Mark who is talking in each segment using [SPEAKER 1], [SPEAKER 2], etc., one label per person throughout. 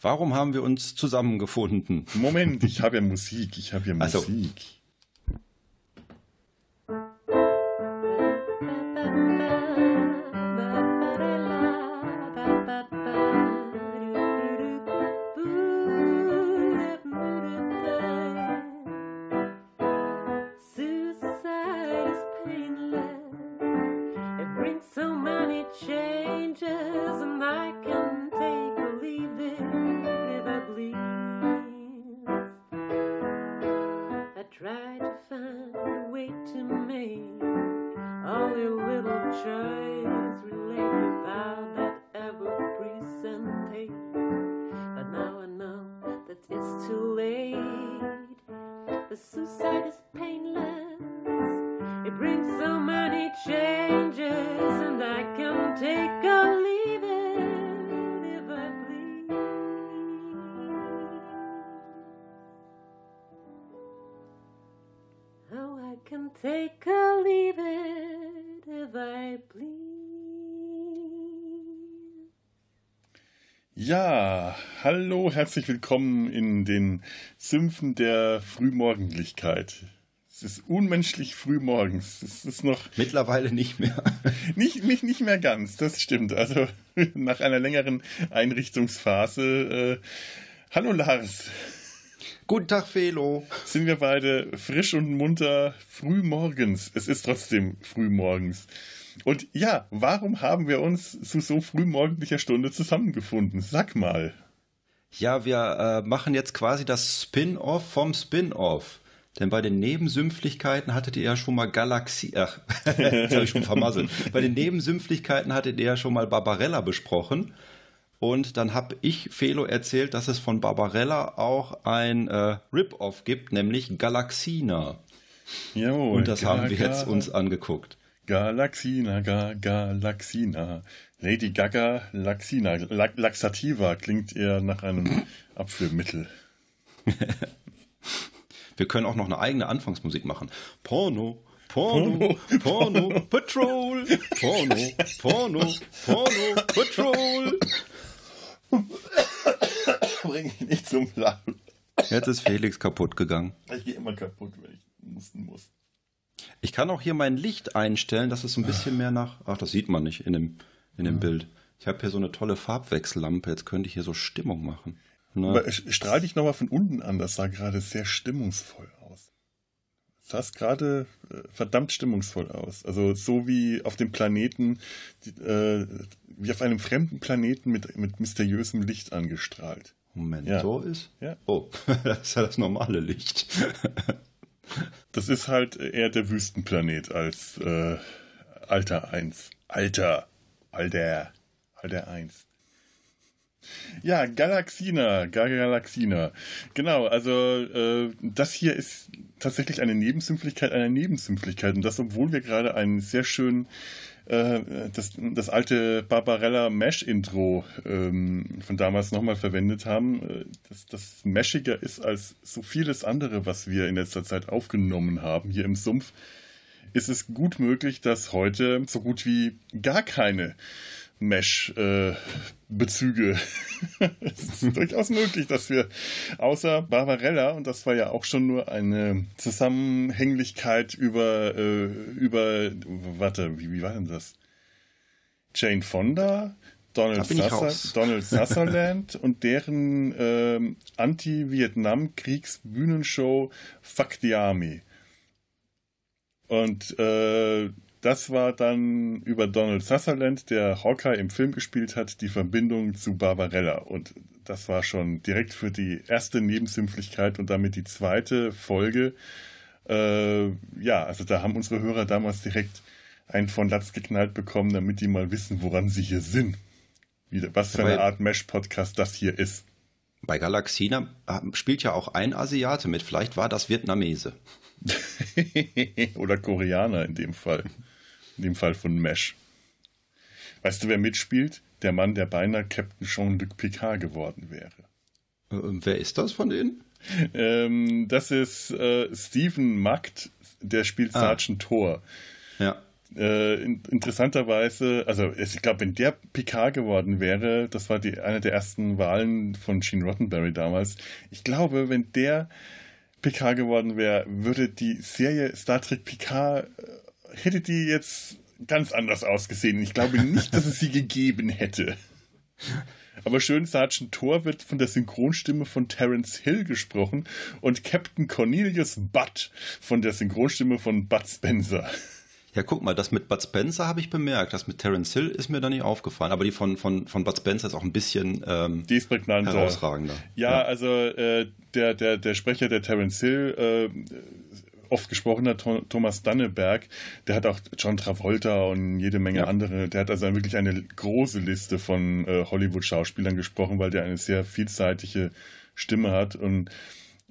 [SPEAKER 1] Warum haben wir uns zusammengefunden?
[SPEAKER 2] Moment, ich habe ja Musik, ich habe ja Musik. Also. Hallo, herzlich willkommen in den Sümpfen der Frühmorgendlichkeit. Es ist unmenschlich frühmorgens. Es ist noch.
[SPEAKER 1] Mittlerweile nicht mehr.
[SPEAKER 2] nicht, nicht, nicht mehr ganz, das stimmt. Also nach einer längeren Einrichtungsphase. Äh, hallo Lars.
[SPEAKER 1] Guten Tag, Felo.
[SPEAKER 2] Sind wir beide frisch und munter frühmorgens. Es ist trotzdem frühmorgens. Und ja, warum haben wir uns zu so frühmorgendlicher Stunde zusammengefunden? Sag mal.
[SPEAKER 1] Ja, wir äh, machen jetzt quasi das Spin-off vom Spin-off. Denn bei den Nebensümpflichkeiten hattet ihr ja schon mal Galaxie. Ach, jetzt habe ich schon vermasselt. bei den Nebensümpflichkeiten hattet ihr ja schon mal Barbarella besprochen. Und dann habe ich Felo erzählt, dass es von Barbarella auch ein äh, Rip-Off gibt, nämlich Galaxina. Jawohl, Und das haben wir jetzt uns angeguckt.
[SPEAKER 2] Galaxina, ga, Galaxina. Lady Gaga, Laxina. La Laxativa klingt eher nach einem Abführmittel.
[SPEAKER 1] Wir können auch noch eine eigene Anfangsmusik machen. Porno, Porno, Porno, Porno Patrol, Porno, Porno, Porno, Patrol.
[SPEAKER 2] Bring ich nicht zum Lachen.
[SPEAKER 1] Jetzt ist Felix kaputt gegangen.
[SPEAKER 2] Ich gehe immer kaputt, wenn ich mussten muss.
[SPEAKER 1] Ich kann auch hier mein Licht einstellen, dass es ein bisschen mehr nach. Ach, das sieht man nicht in dem, in dem ja. Bild. Ich habe hier so eine tolle Farbwechsellampe. Jetzt könnte ich hier so Stimmung machen.
[SPEAKER 2] Ne? Aber strahl dich nochmal von unten an. Das sah gerade sehr stimmungsvoll aus. Das sah gerade äh, verdammt stimmungsvoll aus. Also so wie auf dem Planeten, äh, wie auf einem fremden Planeten mit, mit mysteriösem Licht angestrahlt.
[SPEAKER 1] Moment, ja. so ist? Ja. Oh, das ist ja das normale Licht.
[SPEAKER 2] Das ist halt eher der Wüstenplanet als äh, Alter 1. Alter. Alter. Alter 1. Ja, Galaxina, Galaxina. Genau, also äh, das hier ist tatsächlich eine Nebensümpflichkeit einer Nebensümpflichkeit. Und das, obwohl wir gerade einen sehr schönen äh, das, das alte Barbarella Mesh-Intro ähm, von damals nochmal verwendet haben, äh, dass das meshiger ist als so vieles andere, was wir in letzter Zeit aufgenommen haben hier im Sumpf, ist es gut möglich, dass heute so gut wie gar keine Mesh-Bezüge. es ist durchaus möglich, dass wir außer Barbarella, und das war ja auch schon nur eine Zusammenhänglichkeit über, äh, über, warte, wie, wie war denn das? Jane Fonda, Donald, Sasser, Donald Sutherland und deren ähm, Anti-Vietnam-Kriegs-Bühnenshow Fuck the Army. Und äh, das war dann über Donald Sutherland, der Hawkeye im Film gespielt hat, die Verbindung zu Barbarella. Und das war schon direkt für die erste Nebensümpflichkeit und damit die zweite Folge. Äh, ja, also da haben unsere Hörer damals direkt einen von Latz geknallt bekommen, damit die mal wissen, woran sie hier sind. Wie, was für eine Art Mesh-Podcast das hier ist.
[SPEAKER 1] Bei Galaxina äh, spielt ja auch ein Asiate mit. Vielleicht war das Vietnamese.
[SPEAKER 2] Oder Koreaner in dem Fall. In dem Fall von Mesh. Weißt du, wer mitspielt? Der Mann, der beinahe Captain Jean-Luc Picard geworden wäre.
[SPEAKER 1] Äh, wer ist das von denen?
[SPEAKER 2] Ähm, das ist äh, Stephen Magd, der spielt ah. Sergeant Thor.
[SPEAKER 1] Ja.
[SPEAKER 2] Äh, in, interessanterweise, also ich glaube, wenn der Picard geworden wäre, das war die, eine der ersten Wahlen von Gene Roddenberry damals, ich glaube, wenn der Picard geworden wäre, würde die Serie Star Trek Picard, äh, hätte die jetzt ganz anders ausgesehen. Ich glaube nicht, dass es sie gegeben hätte. Aber schön, Sergeant Thor wird von der Synchronstimme von Terence Hill gesprochen und Captain Cornelius Butt von der Synchronstimme von Bud Spencer.
[SPEAKER 1] Ja, guck mal, das mit Bud Spencer habe ich bemerkt. Das mit Terence Hill ist mir da nicht aufgefallen. Aber die von, von, von Bud Spencer ist auch ein bisschen ähm,
[SPEAKER 2] die ist prägnanter.
[SPEAKER 1] herausragender.
[SPEAKER 2] Ja, ja. also äh, der, der, der Sprecher der Terence Hill, äh, oft gesprochener Thomas Danneberg, der hat auch John Travolta und jede Menge ja. andere. Der hat also wirklich eine große Liste von äh, Hollywood-Schauspielern gesprochen, weil der eine sehr vielseitige Stimme hat. Und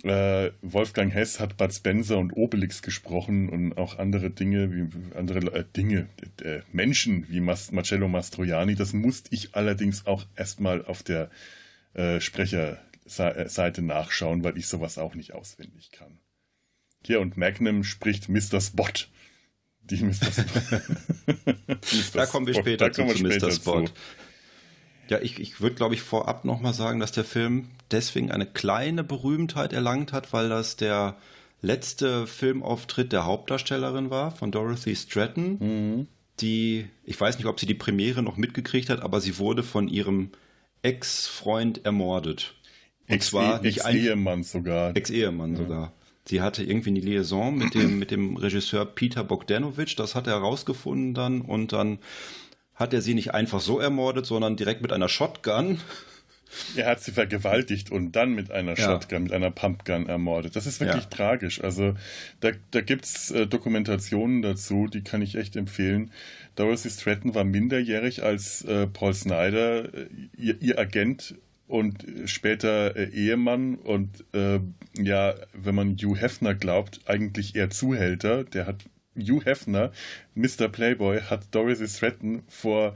[SPEAKER 2] äh, Wolfgang Hess hat Bud Spencer und Obelix gesprochen und auch andere Dinge, wie andere äh, Dinge, äh, Menschen wie Mas Marcello Mastroianni. Das musste ich allerdings auch erstmal auf der äh, Sprecherseite nachschauen, weil ich sowas auch nicht auswendig kann. Hier und Magnum spricht Mr. Spot.
[SPEAKER 1] Die Mr. Spot. da kommen wir später zu, zu Mr. Spot. Zu. Ja, ich, ich würde, glaube ich, vorab nochmal sagen, dass der Film deswegen eine kleine Berühmtheit erlangt hat, weil das der letzte Filmauftritt der Hauptdarstellerin war, von Dorothy Stratton, mhm. die, ich weiß nicht, ob sie die Premiere noch mitgekriegt hat, aber sie wurde von ihrem Ex-Freund ermordet.
[SPEAKER 2] Und Ex zwar nicht Ex-Ehemann sogar.
[SPEAKER 1] Ex-Ehemann ja. sogar. Sie hatte irgendwie eine Liaison mit dem, mit dem Regisseur Peter Bogdanovich, das hat er herausgefunden dann und dann hat er sie nicht einfach so ermordet, sondern direkt mit einer Shotgun.
[SPEAKER 2] Er hat sie vergewaltigt und dann mit einer ja. Shotgun, mit einer Pumpgun ermordet. Das ist wirklich ja. tragisch. Also da, da gibt es äh, Dokumentationen dazu, die kann ich echt empfehlen. Dorothy Stratton war minderjährig, als äh, Paul Snyder, äh, ihr, ihr, Agent und später äh, Ehemann und äh, ja, wenn man Hugh Hefner glaubt, eigentlich eher Zuhälter. Der hat Hugh Hefner, Mr. Playboy, hat Dorothy Stratton vor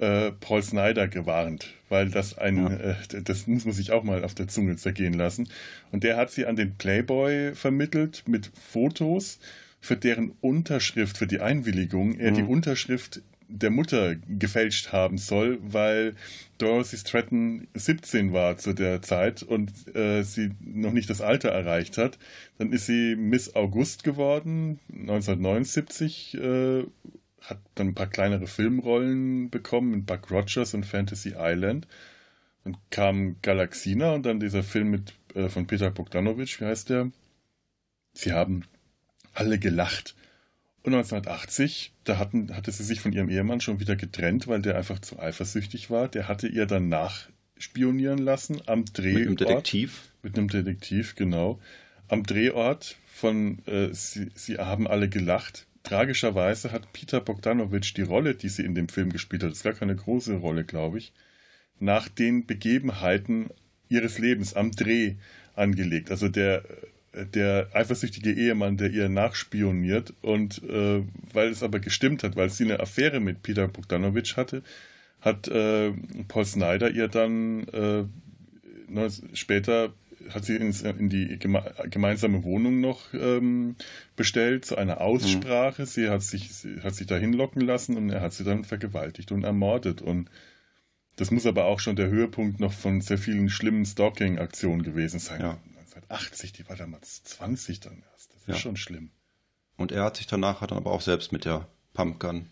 [SPEAKER 2] äh, Paul Snyder gewarnt, weil das ein, ja. äh, das muss man sich auch mal auf der Zunge zergehen lassen. Und der hat sie an den Playboy vermittelt mit Fotos, für deren Unterschrift, für die Einwilligung, er mhm. die Unterschrift der Mutter gefälscht haben soll, weil Dorothy Stratton 17 war zu der Zeit und äh, sie noch nicht das Alter erreicht hat. Dann ist sie Miss August geworden, 1979, äh, hat dann ein paar kleinere Filmrollen bekommen in Buck Rogers und Fantasy Island. Dann kam Galaxina und dann dieser Film mit, äh, von Peter Bogdanovich, wie heißt der? Sie haben alle gelacht. Und 1980, da hatten, hatte sie sich von ihrem Ehemann schon wieder getrennt, weil der einfach zu eifersüchtig war. Der hatte ihr dann nachspionieren lassen am Drehort. Mit
[SPEAKER 1] einem Detektiv?
[SPEAKER 2] Mit einem Detektiv, genau. Am Drehort von äh, sie, sie haben alle gelacht. Tragischerweise hat Peter Bogdanovich die Rolle, die sie in dem Film gespielt hat, das ist gar keine große Rolle, glaube ich, nach den Begebenheiten ihres Lebens am Dreh angelegt. Also der der eifersüchtige Ehemann, der ihr nachspioniert. Und äh, weil es aber gestimmt hat, weil sie eine Affäre mit Peter Bogdanovich hatte, hat äh, Paul Snyder ihr dann äh, später hat sie ins, in die geme gemeinsame Wohnung noch ähm, bestellt zu einer Aussprache. Mhm. Sie hat sich, sie hat sich dahin locken lassen und er hat sie dann vergewaltigt und ermordet. Und das muss aber auch schon der Höhepunkt noch von sehr vielen schlimmen Stalking-Aktionen gewesen sein. Ja. 80, die war damals 20 dann erst. Das ist ja. schon schlimm.
[SPEAKER 1] Und er hat sich danach hat dann aber auch selbst mit der Pumpgun.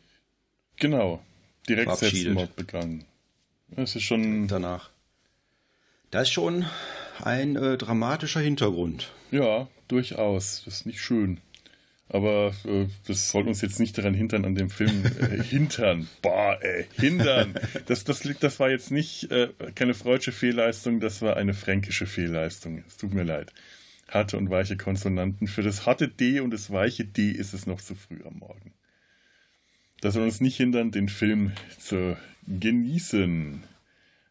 [SPEAKER 2] Genau. Direkt Selbstmord begangen. Das ist schon.
[SPEAKER 1] Danach. Das ist schon ein äh, dramatischer Hintergrund.
[SPEAKER 2] Ja, durchaus. Das ist nicht schön. Aber äh, das soll uns jetzt nicht daran hindern, an dem Film äh, hintern. Boah, ey, hindern. Das, das, das war jetzt nicht äh, keine freudsche Fehlleistung, das war eine fränkische Fehlleistung. Es tut mir leid. Harte und weiche Konsonanten. Für das harte D und das weiche D ist es noch zu früh am Morgen. Das soll uns nicht hindern, den Film zu genießen.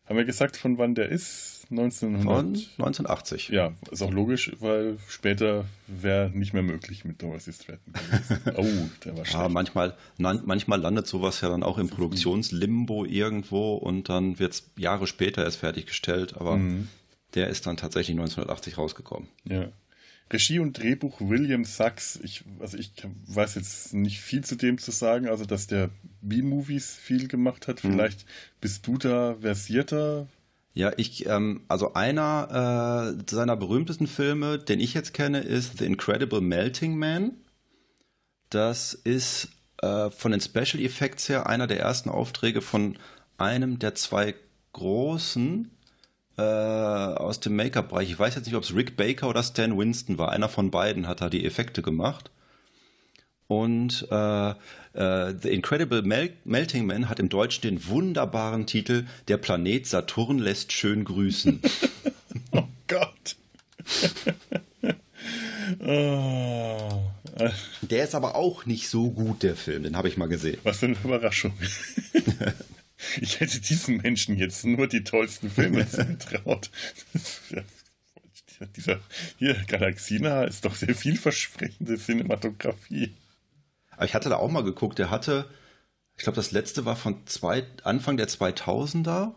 [SPEAKER 2] Haben wir gesagt, von wann der ist? 1900.
[SPEAKER 1] Von 1980.
[SPEAKER 2] Ja, ist auch logisch, weil später wäre nicht mehr möglich mit Dorothy Stratton
[SPEAKER 1] oh, der war schlecht. Ja, manchmal, manchmal landet sowas ja dann auch im Produktionslimbo irgendwo und dann wird es Jahre später erst fertiggestellt, aber mhm. der ist dann tatsächlich 1980 rausgekommen.
[SPEAKER 2] Ja. Regie und Drehbuch William Sachs. Ich, also ich weiß jetzt nicht viel zu dem zu sagen, also dass der B-Movies viel gemacht hat. Mhm. Vielleicht bist du da versierter.
[SPEAKER 1] Ja, ich, ähm, also einer äh, seiner berühmtesten Filme, den ich jetzt kenne, ist The Incredible Melting Man. Das ist äh, von den Special Effects her einer der ersten Aufträge von einem der zwei großen äh, aus dem Make-up-Bereich. Ich weiß jetzt nicht, ob es Rick Baker oder Stan Winston war. Einer von beiden hat da die Effekte gemacht. Und äh, äh, The Incredible Mel Melting Man hat im Deutschen den wunderbaren Titel Der Planet Saturn lässt schön grüßen.
[SPEAKER 2] oh Gott.
[SPEAKER 1] oh. Der ist aber auch nicht so gut, der Film. Den habe ich mal gesehen.
[SPEAKER 2] Was für eine Überraschung. Ich hätte diesen Menschen jetzt nur die tollsten Filme zugetraut. Dieser hier, Galaxina ist doch sehr vielversprechende Cinematografie.
[SPEAKER 1] Aber ich hatte da auch mal geguckt, der hatte, ich glaube, das letzte war von zwei, Anfang der 2000er.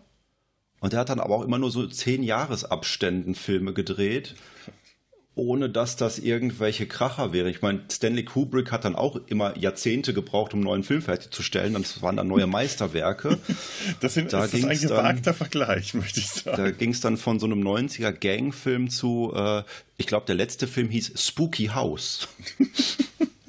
[SPEAKER 1] Und der hat dann aber auch immer nur so zehn Jahresabständen Filme gedreht ohne dass das irgendwelche Kracher wäre. Ich meine, Stanley Kubrick hat dann auch immer Jahrzehnte gebraucht, um einen neuen Film fertigzustellen. Das waren dann neue Meisterwerke.
[SPEAKER 2] Das, sind, da ist ein gewagter Vergleich, möchte ich sagen.
[SPEAKER 1] Da ging es dann von so einem 90er Gangfilm zu, äh, ich glaube, der letzte Film hieß Spooky House.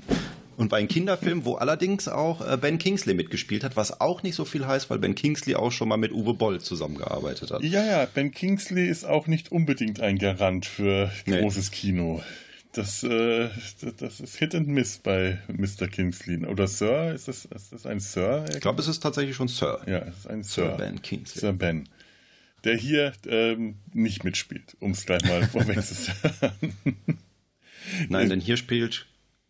[SPEAKER 1] Und war ein Kinderfilm, wo allerdings auch äh, Ben Kingsley mitgespielt hat, was auch nicht so viel heißt, weil Ben Kingsley auch schon mal mit Uwe Boll zusammengearbeitet hat.
[SPEAKER 2] Ja, ja, Ben Kingsley ist auch nicht unbedingt ein Garant für großes nee. Kino. Das, äh, das ist Hit and Miss bei Mr. Kingsley. Oder Sir? Ist das, ist das ein Sir?
[SPEAKER 1] Ich glaube, es ist tatsächlich schon Sir.
[SPEAKER 2] Ja, es ist ein Sir. Sir Ben Kingsley. Sir Ben. Der hier ähm, nicht mitspielt, um es gleich mal vorweg zu sagen.
[SPEAKER 1] Nein, denn hier spielt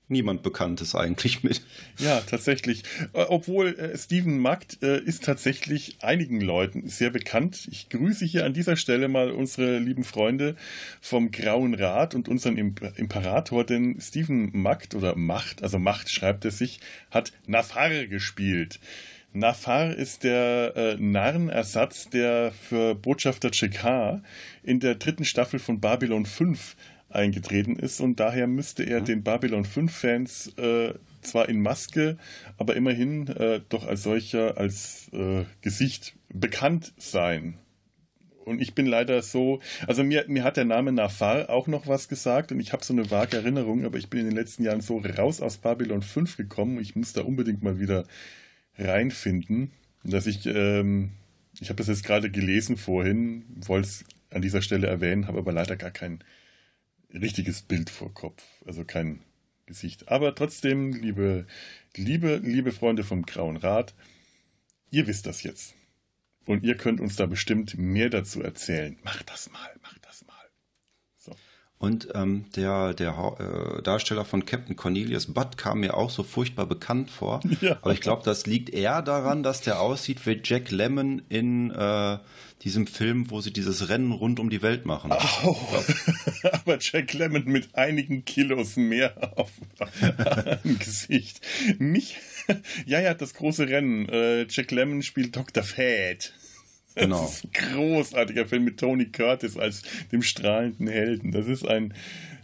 [SPEAKER 1] niemand Bekanntes eigentlich mit.
[SPEAKER 2] Ja, tatsächlich. Äh, obwohl äh, Steven Magd äh, ist tatsächlich einigen Leuten sehr bekannt. Ich grüße hier an dieser Stelle mal unsere lieben Freunde vom Grauen Rat und unseren Imp Imperator, denn Steven Magd oder Macht, also Macht schreibt er sich, hat Nafar gespielt. Nafar ist der äh, Narrenersatz, der für Botschafter Chekar in der dritten Staffel von Babylon 5 eingetreten ist. Und daher müsste er den Babylon 5-Fans äh, zwar in Maske, aber immerhin äh, doch als solcher, als äh, Gesicht bekannt sein. Und ich bin leider so, also mir, mir hat der Name Nafar auch noch was gesagt und ich habe so eine vage Erinnerung, aber ich bin in den letzten Jahren so raus aus Babylon 5 gekommen, ich muss da unbedingt mal wieder reinfinden, dass ich, ähm, ich habe das jetzt gerade gelesen vorhin, wollte es an dieser Stelle erwähnen, habe aber leider gar keinen richtiges Bild vor Kopf, also kein Gesicht. Aber trotzdem, liebe, liebe, liebe Freunde vom Grauen Rat, ihr wisst das jetzt. Und ihr könnt uns da bestimmt mehr dazu erzählen. Macht das mal, macht das mal.
[SPEAKER 1] Und ähm, der, der äh, Darsteller von Captain Cornelius Butt kam mir auch so furchtbar bekannt vor. Ja. Aber ich glaube, das liegt eher daran, dass der aussieht wie Jack Lemmon in äh, diesem Film, wo sie dieses Rennen rund um die Welt machen.
[SPEAKER 2] Oh, aber Jack Lemmon mit einigen Kilos mehr auf dem Gesicht. Mich, ja, ja, das große Rennen. Äh, Jack Lemmon spielt Dr. Fad. Genau. Das ist ein großartiger Film mit Tony Curtis als dem strahlenden Helden. Das ist ein,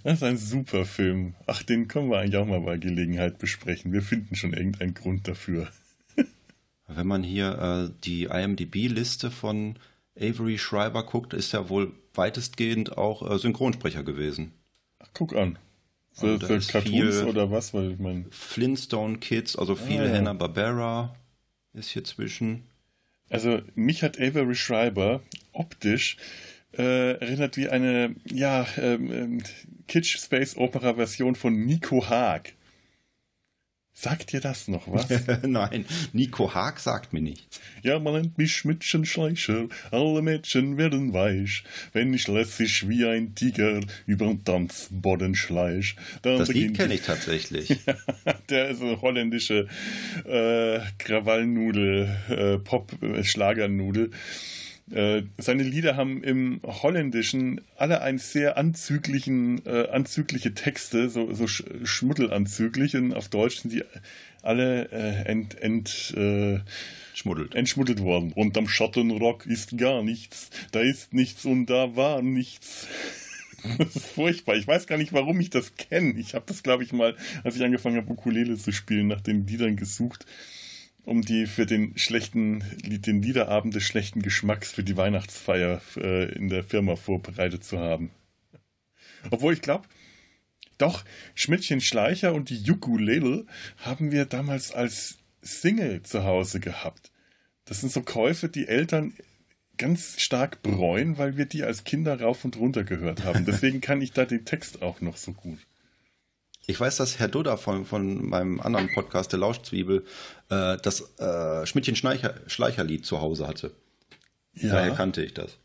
[SPEAKER 2] das ist ein super Film. Ach, den können wir eigentlich auch mal bei Gelegenheit besprechen. Wir finden schon irgendeinen Grund dafür.
[SPEAKER 1] Wenn man hier äh, die IMDb-Liste von Avery Schreiber guckt, ist er wohl weitestgehend auch äh, Synchronsprecher gewesen.
[SPEAKER 2] Ach, guck an. Für, also für Cartoons oder was? Weil ich mein...
[SPEAKER 1] Flintstone Kids, also viele ah, ja. Hanna-Barbera ist hier zwischen.
[SPEAKER 2] Also mich hat Avery Schreiber optisch äh, erinnert wie eine ja ähm, ähm Kitsch Space Opera Version von Nico Haag. Sagt dir das noch was?
[SPEAKER 1] Nein, Nico Haag sagt mir nichts.
[SPEAKER 2] Ja, man nennt mich Schmidtchenschleicher, alle Mädchen werden weich, wenn ich lässig wie ein Tiger übern Tanzboden schleich.
[SPEAKER 1] das Lied kenne ich tatsächlich.
[SPEAKER 2] der ist eine holländische äh, Krawallnudel, äh, Pop-Schlagernudel. Äh, seine Lieder haben im Holländischen alle einen sehr anzüglichen, äh, anzügliche Texte, so, so schmuddelanzüglich und auf Deutsch sind die alle äh, ent, ent, äh, Schmuddelt. entschmuddelt worden. Und am Schattenrock ist gar nichts, da ist nichts und da war nichts. Das ist furchtbar. Ich weiß gar nicht, warum ich das kenne. Ich habe das, glaube ich, mal, als ich angefangen habe, Ukulele zu spielen, nach den Liedern gesucht, um die für den schlechten, den Liederabend des schlechten Geschmacks für die Weihnachtsfeier äh, in der Firma vorbereitet zu haben. Obwohl ich glaube, doch, Schmidtchen Schleicher und die Ukulele haben wir damals als Single zu Hause gehabt. Das sind so Käufe, die Eltern ganz stark bereuen, weil wir die als Kinder rauf und runter gehört haben. Deswegen kann ich da den Text auch noch so gut.
[SPEAKER 1] Ich weiß, dass Herr Dudda von, von meinem anderen Podcast, der Lauschzwiebel, äh, das äh, Schmidtchen Schleicher, Schleicherlied zu Hause hatte. Ja. Daher kannte ich das.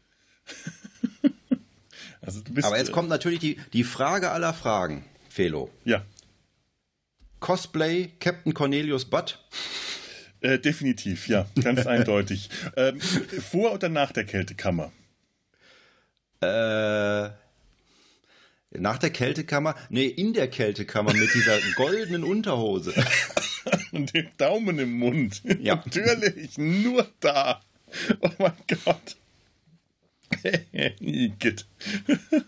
[SPEAKER 1] also Aber jetzt kommt natürlich die, die Frage aller Fragen, Felo.
[SPEAKER 2] Ja.
[SPEAKER 1] Cosplay Captain Cornelius Butt?
[SPEAKER 2] Äh, definitiv, ja, ganz eindeutig. Ähm, vor oder nach der Kältekammer?
[SPEAKER 1] Äh, nach der Kältekammer? Nee, in der Kältekammer mit dieser goldenen Unterhose.
[SPEAKER 2] Und dem Daumen im Mund. Ja. Natürlich, nur da. Oh mein Gott. Igitt.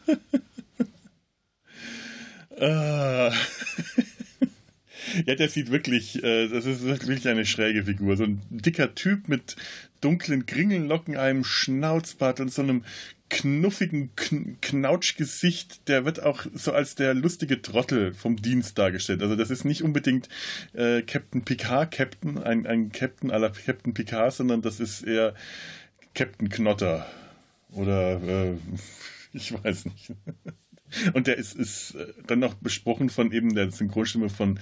[SPEAKER 2] ah. Ja, der sieht wirklich, äh, das ist wirklich eine schräge Figur. So ein dicker Typ mit dunklen Kringellocken, einem Schnauzbart und so einem knuffigen Kn Knautschgesicht, der wird auch so als der lustige Trottel vom Dienst dargestellt. Also das ist nicht unbedingt äh, Captain Picard Captain, ein, ein Captain aller Captain Picard, sondern das ist eher Captain Knotter. Oder äh, ich weiß nicht. Und der ist, ist äh, dann noch besprochen von eben der Synchronstimme von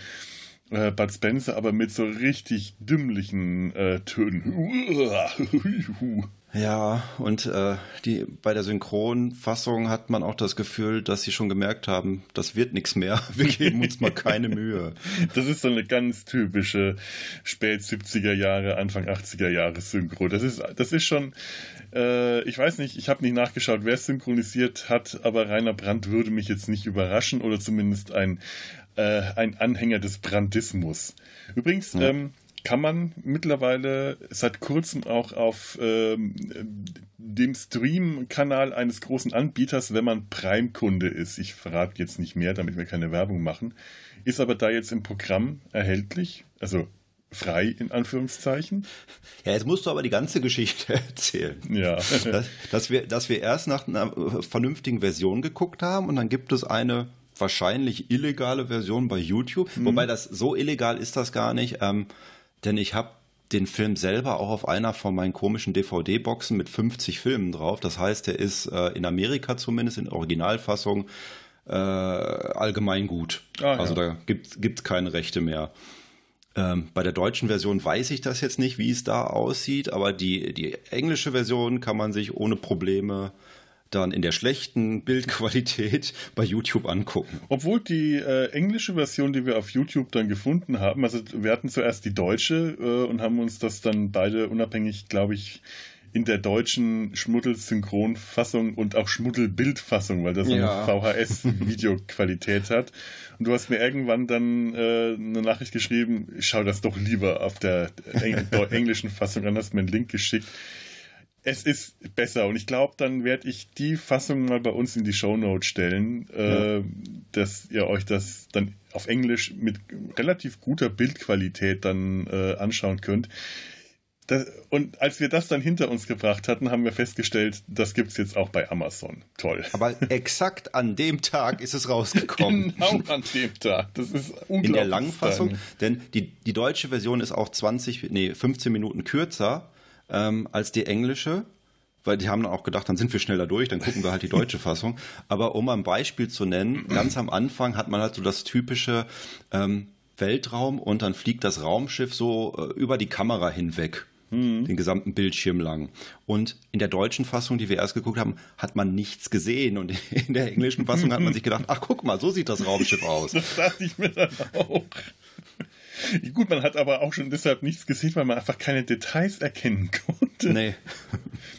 [SPEAKER 2] äh, Bud Spencer, aber mit so richtig dümmlichen äh, Tönen.
[SPEAKER 1] Ja, und äh, die, bei der Synchronfassung hat man auch das Gefühl, dass sie schon gemerkt haben, das wird nichts mehr. Wir geben uns mal keine Mühe.
[SPEAKER 2] Das ist so eine ganz typische spät 70er Jahre, Anfang 80er Jahre Synchro. Das ist, das ist schon, äh, ich weiß nicht, ich habe nicht nachgeschaut, wer es synchronisiert hat, aber Rainer Brandt würde mich jetzt nicht überraschen oder zumindest ein, äh, ein Anhänger des Brandismus. Übrigens, ja. ähm, kann man mittlerweile seit kurzem auch auf ähm, dem Stream-Kanal eines großen Anbieters, wenn man Prime-Kunde ist, ich verrate jetzt nicht mehr, damit wir keine Werbung machen, ist aber da jetzt im Programm erhältlich, also frei in Anführungszeichen.
[SPEAKER 1] Ja, jetzt musst du aber die ganze Geschichte erzählen.
[SPEAKER 2] Ja.
[SPEAKER 1] dass, dass, wir, dass wir erst nach einer vernünftigen Version geguckt haben und dann gibt es eine wahrscheinlich illegale Version bei YouTube, mhm. wobei das so illegal ist das gar nicht. Ähm, denn ich habe den Film selber auch auf einer von meinen komischen DVD-Boxen mit 50 Filmen drauf. Das heißt, er ist äh, in Amerika zumindest in Originalfassung äh, allgemein gut. Ah, also ja. da gibt es keine Rechte mehr. Ähm, bei der deutschen Version weiß ich das jetzt nicht, wie es da aussieht, aber die, die englische Version kann man sich ohne Probleme dann in der schlechten Bildqualität bei YouTube angucken.
[SPEAKER 2] Obwohl die äh, englische Version, die wir auf YouTube dann gefunden haben, also wir hatten zuerst die deutsche äh, und haben uns das dann beide unabhängig, glaube ich, in der deutschen Schmuddel-Synchronfassung und auch Schmuddel-Bildfassung, weil das ja. eine VHS-Videoqualität hat. Und du hast mir irgendwann dann äh, eine Nachricht geschrieben, schau das doch lieber auf der englischen Fassung an, hast mir einen Link geschickt es ist besser und ich glaube, dann werde ich die Fassung mal bei uns in die Shownote stellen, äh, dass ihr euch das dann auf Englisch mit relativ guter Bildqualität dann äh, anschauen könnt. Das, und als wir das dann hinter uns gebracht hatten, haben wir festgestellt, das gibt es jetzt auch bei Amazon. Toll.
[SPEAKER 1] Aber exakt an dem Tag ist es rausgekommen.
[SPEAKER 2] genau an dem Tag. Das ist unglaublich.
[SPEAKER 1] In der Langfassung, denn die, die deutsche Version ist auch 20, nee, 15 Minuten kürzer ähm, als die englische, weil die haben dann auch gedacht, dann sind wir schneller durch, dann gucken wir halt die deutsche Fassung. Aber um ein Beispiel zu nennen, ganz am Anfang hat man halt so das typische ähm, Weltraum und dann fliegt das Raumschiff so äh, über die Kamera hinweg. Mhm. Den gesamten Bildschirm lang. Und in der deutschen Fassung, die wir erst geguckt haben, hat man nichts gesehen. Und in der englischen Fassung hat man sich gedacht, ach guck mal, so sieht das Raumschiff aus.
[SPEAKER 2] Das dachte ich mir dann auch. Gut, man hat aber auch schon deshalb nichts gesehen, weil man einfach keine Details erkennen konnte.
[SPEAKER 1] Nee.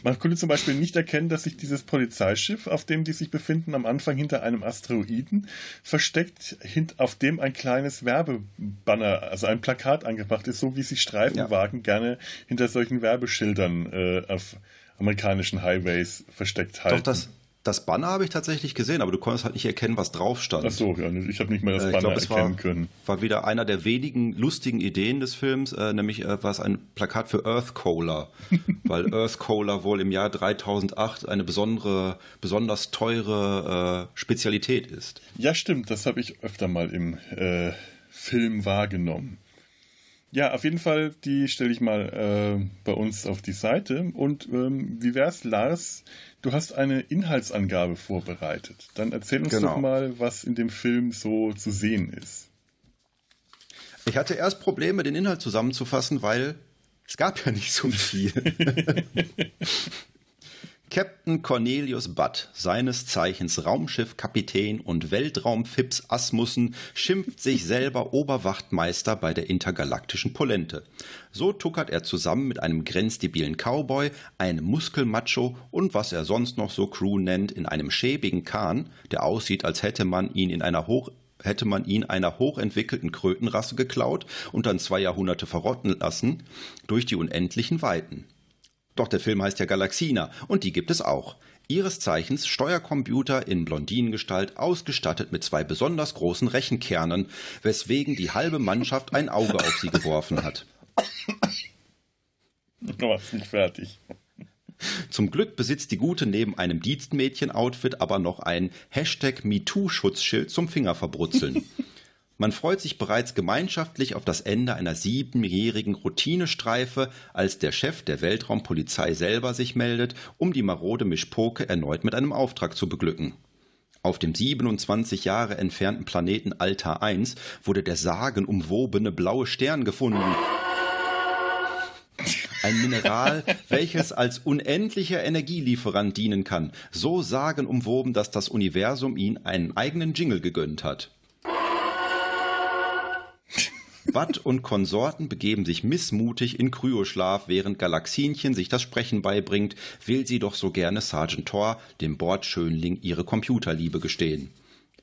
[SPEAKER 2] Man konnte zum Beispiel nicht erkennen, dass sich dieses Polizeischiff, auf dem die sich befinden, am Anfang hinter einem Asteroiden versteckt, auf dem ein kleines Werbebanner, also ein Plakat angebracht ist, so wie sich Streifenwagen ja. gerne hinter solchen Werbeschildern äh, auf amerikanischen Highways versteckt halten.
[SPEAKER 1] Doch, das, Das Banner habe ich tatsächlich gesehen, aber du konntest halt nicht erkennen, was drauf stand.
[SPEAKER 2] Ach so, ja, ich habe nicht mal das äh, Banner glaub, erkennen
[SPEAKER 1] war,
[SPEAKER 2] können.
[SPEAKER 1] War wieder einer der wenigen lustigen Ideen des Films, äh, nämlich äh, war es ein Plakat für Earth Cola, weil Earth Cola wohl im Jahr 3008 eine besondere, besonders teure äh, Spezialität ist.
[SPEAKER 2] Ja, stimmt, das habe ich öfter mal im äh, Film wahrgenommen. Ja, auf jeden Fall, die stelle ich mal äh, bei uns auf die Seite. Und ähm, wie wär's, Lars? Du hast eine Inhaltsangabe vorbereitet. Dann erzähl uns genau. doch mal, was in dem Film so zu sehen ist.
[SPEAKER 1] Ich hatte erst Probleme, den Inhalt zusammenzufassen, weil es gab ja nicht so viel. Captain Cornelius Budd, seines Zeichens Raumschiffkapitän und Weltraumfips Asmussen, schimpft sich selber Oberwachtmeister bei der intergalaktischen Polente. So tuckert er zusammen mit einem grenzdebilen Cowboy, einem Muskelmacho und was er sonst noch so Crew nennt, in einem schäbigen Kahn, der aussieht, als hätte man ihn in einer hoch hätte man ihn einer hochentwickelten Krötenrasse geklaut und dann zwei Jahrhunderte verrotten lassen, durch die unendlichen Weiten. Doch der Film heißt ja Galaxina und die gibt es auch. Ihres Zeichens Steuercomputer in Blondinengestalt, ausgestattet mit zwei besonders großen Rechenkernen, weswegen die halbe Mannschaft ein Auge auf sie geworfen hat.
[SPEAKER 2] Du warst nicht fertig.
[SPEAKER 1] Zum Glück besitzt die Gute neben einem Dienstmädchen-Outfit aber noch ein Hashtag MeToo-Schutzschild zum Fingerverbrutzeln. Man freut sich bereits gemeinschaftlich auf das Ende einer siebenjährigen Routinestreife, als der Chef der Weltraumpolizei selber sich meldet, um die marode Mischpoke erneut mit einem Auftrag zu beglücken. Auf dem 27 Jahre entfernten Planeten Altar 1 wurde der sagenumwobene blaue Stern gefunden. Ein Mineral, welches als unendlicher Energielieferant dienen kann, so sagenumwoben, dass das Universum ihm einen eigenen Jingle gegönnt hat. Watt und Konsorten begeben sich missmutig in Kryoschlaf, während Galaxinchen sich das Sprechen beibringt, will sie doch so gerne Sergeant Thor, dem Bordschönling, ihre Computerliebe gestehen.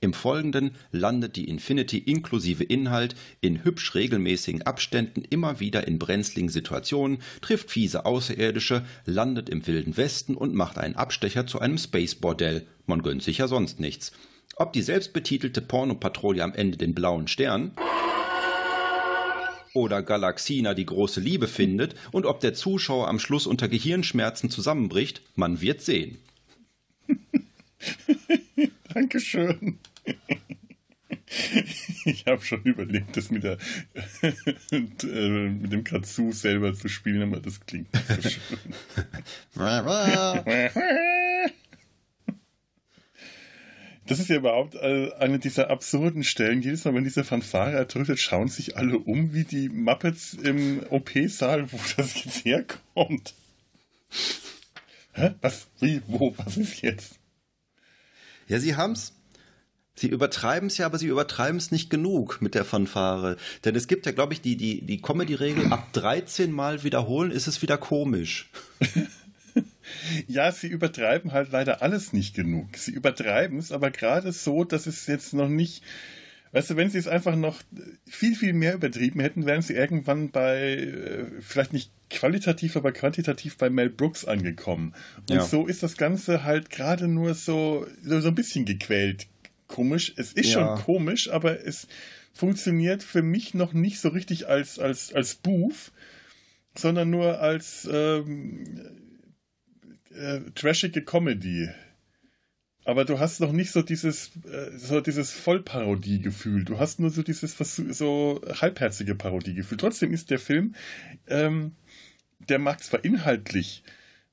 [SPEAKER 1] Im Folgenden landet die Infinity inklusive Inhalt in hübsch regelmäßigen Abständen immer wieder in brenzligen Situationen, trifft fiese Außerirdische, landet im Wilden Westen und macht einen Abstecher zu einem Space-Bordell. Man gönnt sich ja sonst nichts. Ob die selbstbetitelte Pornopatrouille am Ende den blauen Stern oder Galaxina die große Liebe findet und ob der Zuschauer am Schluss unter Gehirnschmerzen zusammenbricht, man wird sehen.
[SPEAKER 2] Dankeschön. Ich habe schon überlegt, das mit, der, äh, mit dem Katsu selber zu spielen, aber das klingt nicht so schön. Das ist ja überhaupt äh, eine dieser absurden Stellen. Jedes Mal, wenn diese Fanfare ertrötet, schauen sich alle um wie die Muppets im OP-Saal, wo das jetzt herkommt. Hä? Was? Wie? Wo? Was ist jetzt?
[SPEAKER 1] Ja, sie haben's. Sie übertreiben es ja, aber sie übertreiben es nicht genug mit der Fanfare. Denn es gibt ja, glaube ich, die, die, die Comedy-Regel, ab 13 Mal wiederholen ist es wieder komisch.
[SPEAKER 2] Ja, sie übertreiben halt leider alles nicht genug. Sie übertreiben es, aber gerade so, dass es jetzt noch nicht. Weißt du, wenn sie es einfach noch viel, viel mehr übertrieben hätten, wären sie irgendwann bei, äh, vielleicht nicht qualitativ, aber quantitativ bei Mel Brooks angekommen. Und ja. so ist das Ganze halt gerade nur so, so, ein bisschen gequält. Komisch. Es ist ja. schon komisch, aber es funktioniert für mich noch nicht so richtig als, als, als Booth, sondern nur als, ähm, äh, trashige Comedy. Aber du hast noch nicht so dieses, äh, so dieses Vollparodie-Gefühl. Du hast nur so dieses so halbherzige Parodie-Gefühl. Trotzdem ist der Film, ähm, der mag zwar inhaltlich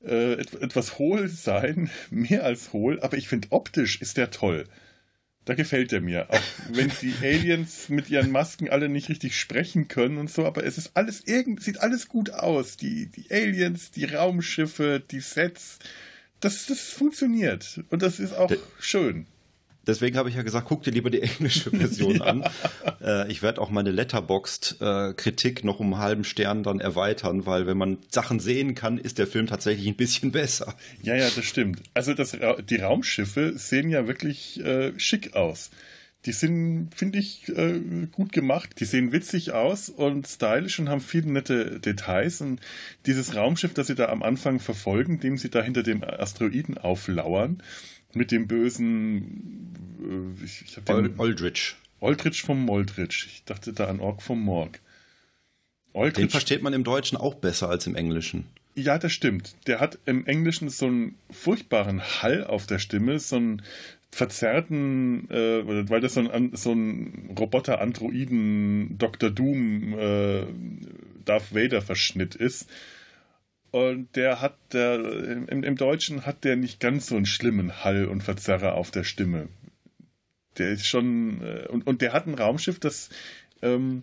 [SPEAKER 2] äh, etwas hohl sein, mehr als hohl, aber ich finde optisch ist der toll. Da gefällt er mir. Auch wenn die Aliens mit ihren Masken alle nicht richtig sprechen können und so, aber es ist alles irgend, sieht alles gut aus. Die, die Aliens, die Raumschiffe, die Sets, das, das funktioniert. Und das ist auch De schön.
[SPEAKER 1] Deswegen habe ich ja gesagt, guck dir lieber die englische Version ja. an. Äh, ich werde auch meine Letterboxd-Kritik äh, noch um einen halben Stern dann erweitern, weil wenn man Sachen sehen kann, ist der Film tatsächlich ein bisschen besser.
[SPEAKER 2] Ja, ja, das stimmt. Also das, die Raumschiffe sehen ja wirklich äh, schick aus. Die sind, finde ich, äh, gut gemacht. Die sehen witzig aus und stylisch und haben viele nette Details. Und dieses Raumschiff, das sie da am Anfang verfolgen, dem sie da hinter dem Asteroiden auflauern, mit dem bösen
[SPEAKER 1] äh, ich, ich den, Aldrich.
[SPEAKER 2] Aldrich vom Moldrich. Ich dachte da an Ork vom Morg.
[SPEAKER 1] Aldrich, den versteht man im Deutschen auch besser als im Englischen.
[SPEAKER 2] Ja, das stimmt. Der hat im Englischen so einen furchtbaren Hall auf der Stimme, so einen verzerrten, äh, weil das so ein, so ein Roboter-Androiden Dr. Doom äh, Darth Vader-Verschnitt ist. Und der hat, der, im, im Deutschen hat der nicht ganz so einen schlimmen Hall und Verzerrer auf der Stimme. Der ist schon, äh, und, und der hat ein Raumschiff, das, ähm,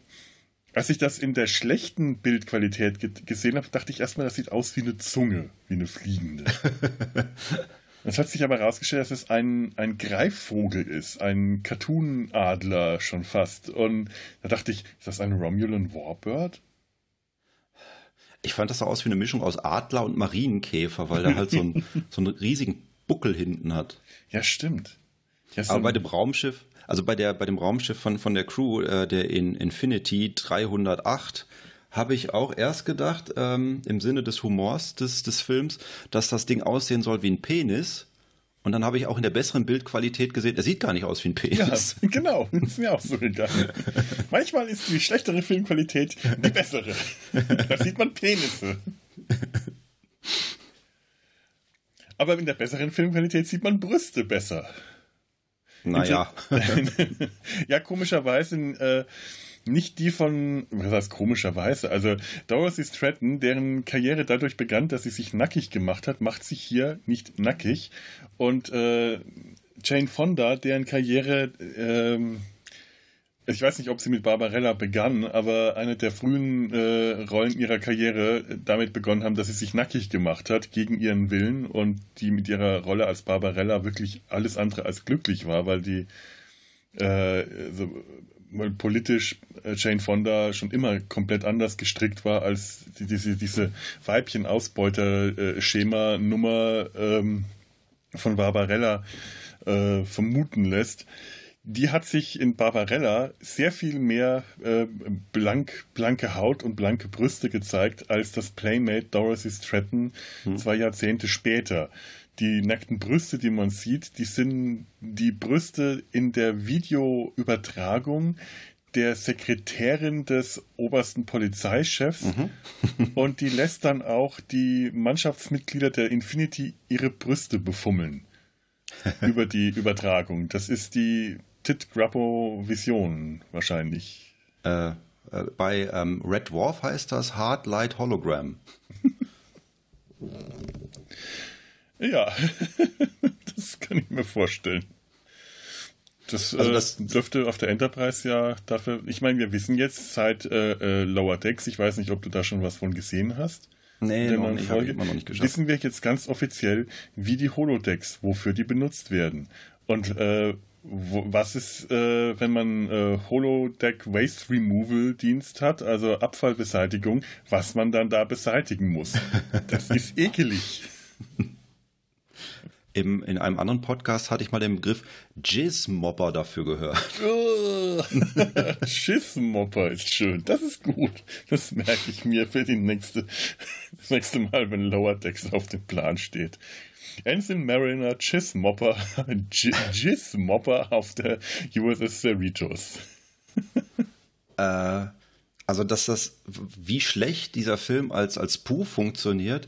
[SPEAKER 2] als ich das in der schlechten Bildqualität ge gesehen habe, dachte ich erstmal, das sieht aus wie eine Zunge, wie eine fliegende. Es hat sich aber herausgestellt, dass es ein, ein Greifvogel ist, ein Cartoon-Adler schon fast. Und da dachte ich, ist das ein Romulan Warbird?
[SPEAKER 1] Ich fand das so aus wie eine Mischung aus Adler und Marienkäfer, weil der halt so, ein, so einen riesigen Buckel hinten hat.
[SPEAKER 2] Ja, stimmt.
[SPEAKER 1] Ja, so Aber bei dem Raumschiff, also bei der bei dem Raumschiff von von der Crew, äh, der in Infinity 308, habe ich auch erst gedacht, ähm, im Sinne des Humors des, des Films, dass das Ding aussehen soll wie ein Penis. Und dann habe ich auch in der besseren Bildqualität gesehen, er sieht gar nicht aus wie ein Penis.
[SPEAKER 2] Ja, genau, das ist mir auch so gegangen. Manchmal ist die schlechtere Filmqualität die bessere. Da sieht man Penisse. Aber in der besseren Filmqualität sieht man Brüste besser.
[SPEAKER 1] Naja.
[SPEAKER 2] ja, komischerweise äh, nicht die von, was heißt komischerweise, also Dorothy Stratton, deren Karriere dadurch begann, dass sie sich nackig gemacht hat, macht sich hier nicht nackig. Und äh, Jane Fonda, deren Karriere, ähm, ich weiß nicht, ob sie mit Barbarella begann, aber eine der frühen äh, Rollen ihrer Karriere damit begonnen haben, dass sie sich nackig gemacht hat gegen ihren Willen und die mit ihrer Rolle als Barbarella wirklich alles andere als glücklich war, weil die äh, so, politisch äh, Jane Fonda schon immer komplett anders gestrickt war, als die, diese, diese Weibchen-Ausbeuter-Schema-Nummer ähm, von Barbarella äh, vermuten lässt. Die hat sich in Barbarella sehr viel mehr äh, blank, blanke Haut und blanke Brüste gezeigt als das Playmate Dorothy Stratton hm. zwei Jahrzehnte später die nackten Brüste, die man sieht, die sind die Brüste in der Videoübertragung der Sekretärin des obersten Polizeichefs mhm. und die lässt dann auch die Mannschaftsmitglieder der Infinity ihre Brüste befummeln über die Übertragung. Das ist die Tit Grappo Vision wahrscheinlich.
[SPEAKER 1] Äh, äh, bei ähm, Red Dwarf heißt das Hard Light Hologram.
[SPEAKER 2] Ja, das kann ich mir vorstellen. Das, also äh, das äh, dürfte auf der Enterprise ja dafür. Ich meine, wir wissen jetzt seit äh, äh, Lower Decks, ich weiß nicht, ob du da schon was von gesehen hast.
[SPEAKER 1] Nee, noch nicht, Folge, immer noch nicht
[SPEAKER 2] geschafft. Wissen wir jetzt ganz offiziell, wie die Holodecks, wofür die benutzt werden. Und äh, wo, was ist, wenn man Holodeck Waste Removal Dienst hat, also Abfallbeseitigung, was man dann da beseitigen muss. Das ist ekelig.
[SPEAKER 1] Im, in einem anderen Podcast hatte ich mal den Begriff Jizzmopper dafür gehört.
[SPEAKER 2] Jizzmopper ist schön. Das ist gut. Das merke ich mir für die nächste, das nächste Mal, wenn Lower Decks auf dem Plan steht. Ensign Mariner Jizzmopper, auf der USS Cerritos.
[SPEAKER 1] äh, also, dass das, wie schlecht dieser Film als, als Spoof funktioniert,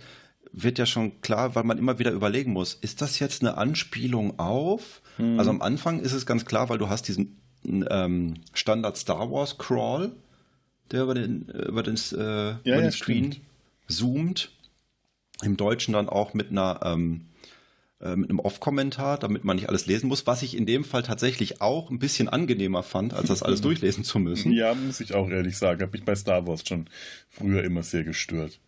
[SPEAKER 1] wird ja schon klar, weil man immer wieder überlegen muss, ist das jetzt eine Anspielung auf? Hm. Also am Anfang ist es ganz klar, weil du hast diesen ähm, Standard Star Wars Crawl, der über den, über den, äh, ja, über den ja, Screen stimmt. zoomt. Im Deutschen dann auch mit einer ähm, äh, mit einem Off-Kommentar, damit man nicht alles lesen muss, was ich in dem Fall tatsächlich auch ein bisschen angenehmer fand, als das alles durchlesen zu müssen.
[SPEAKER 2] Ja, muss ich auch ehrlich sagen. Habe mich bei Star Wars schon früher immer sehr gestört.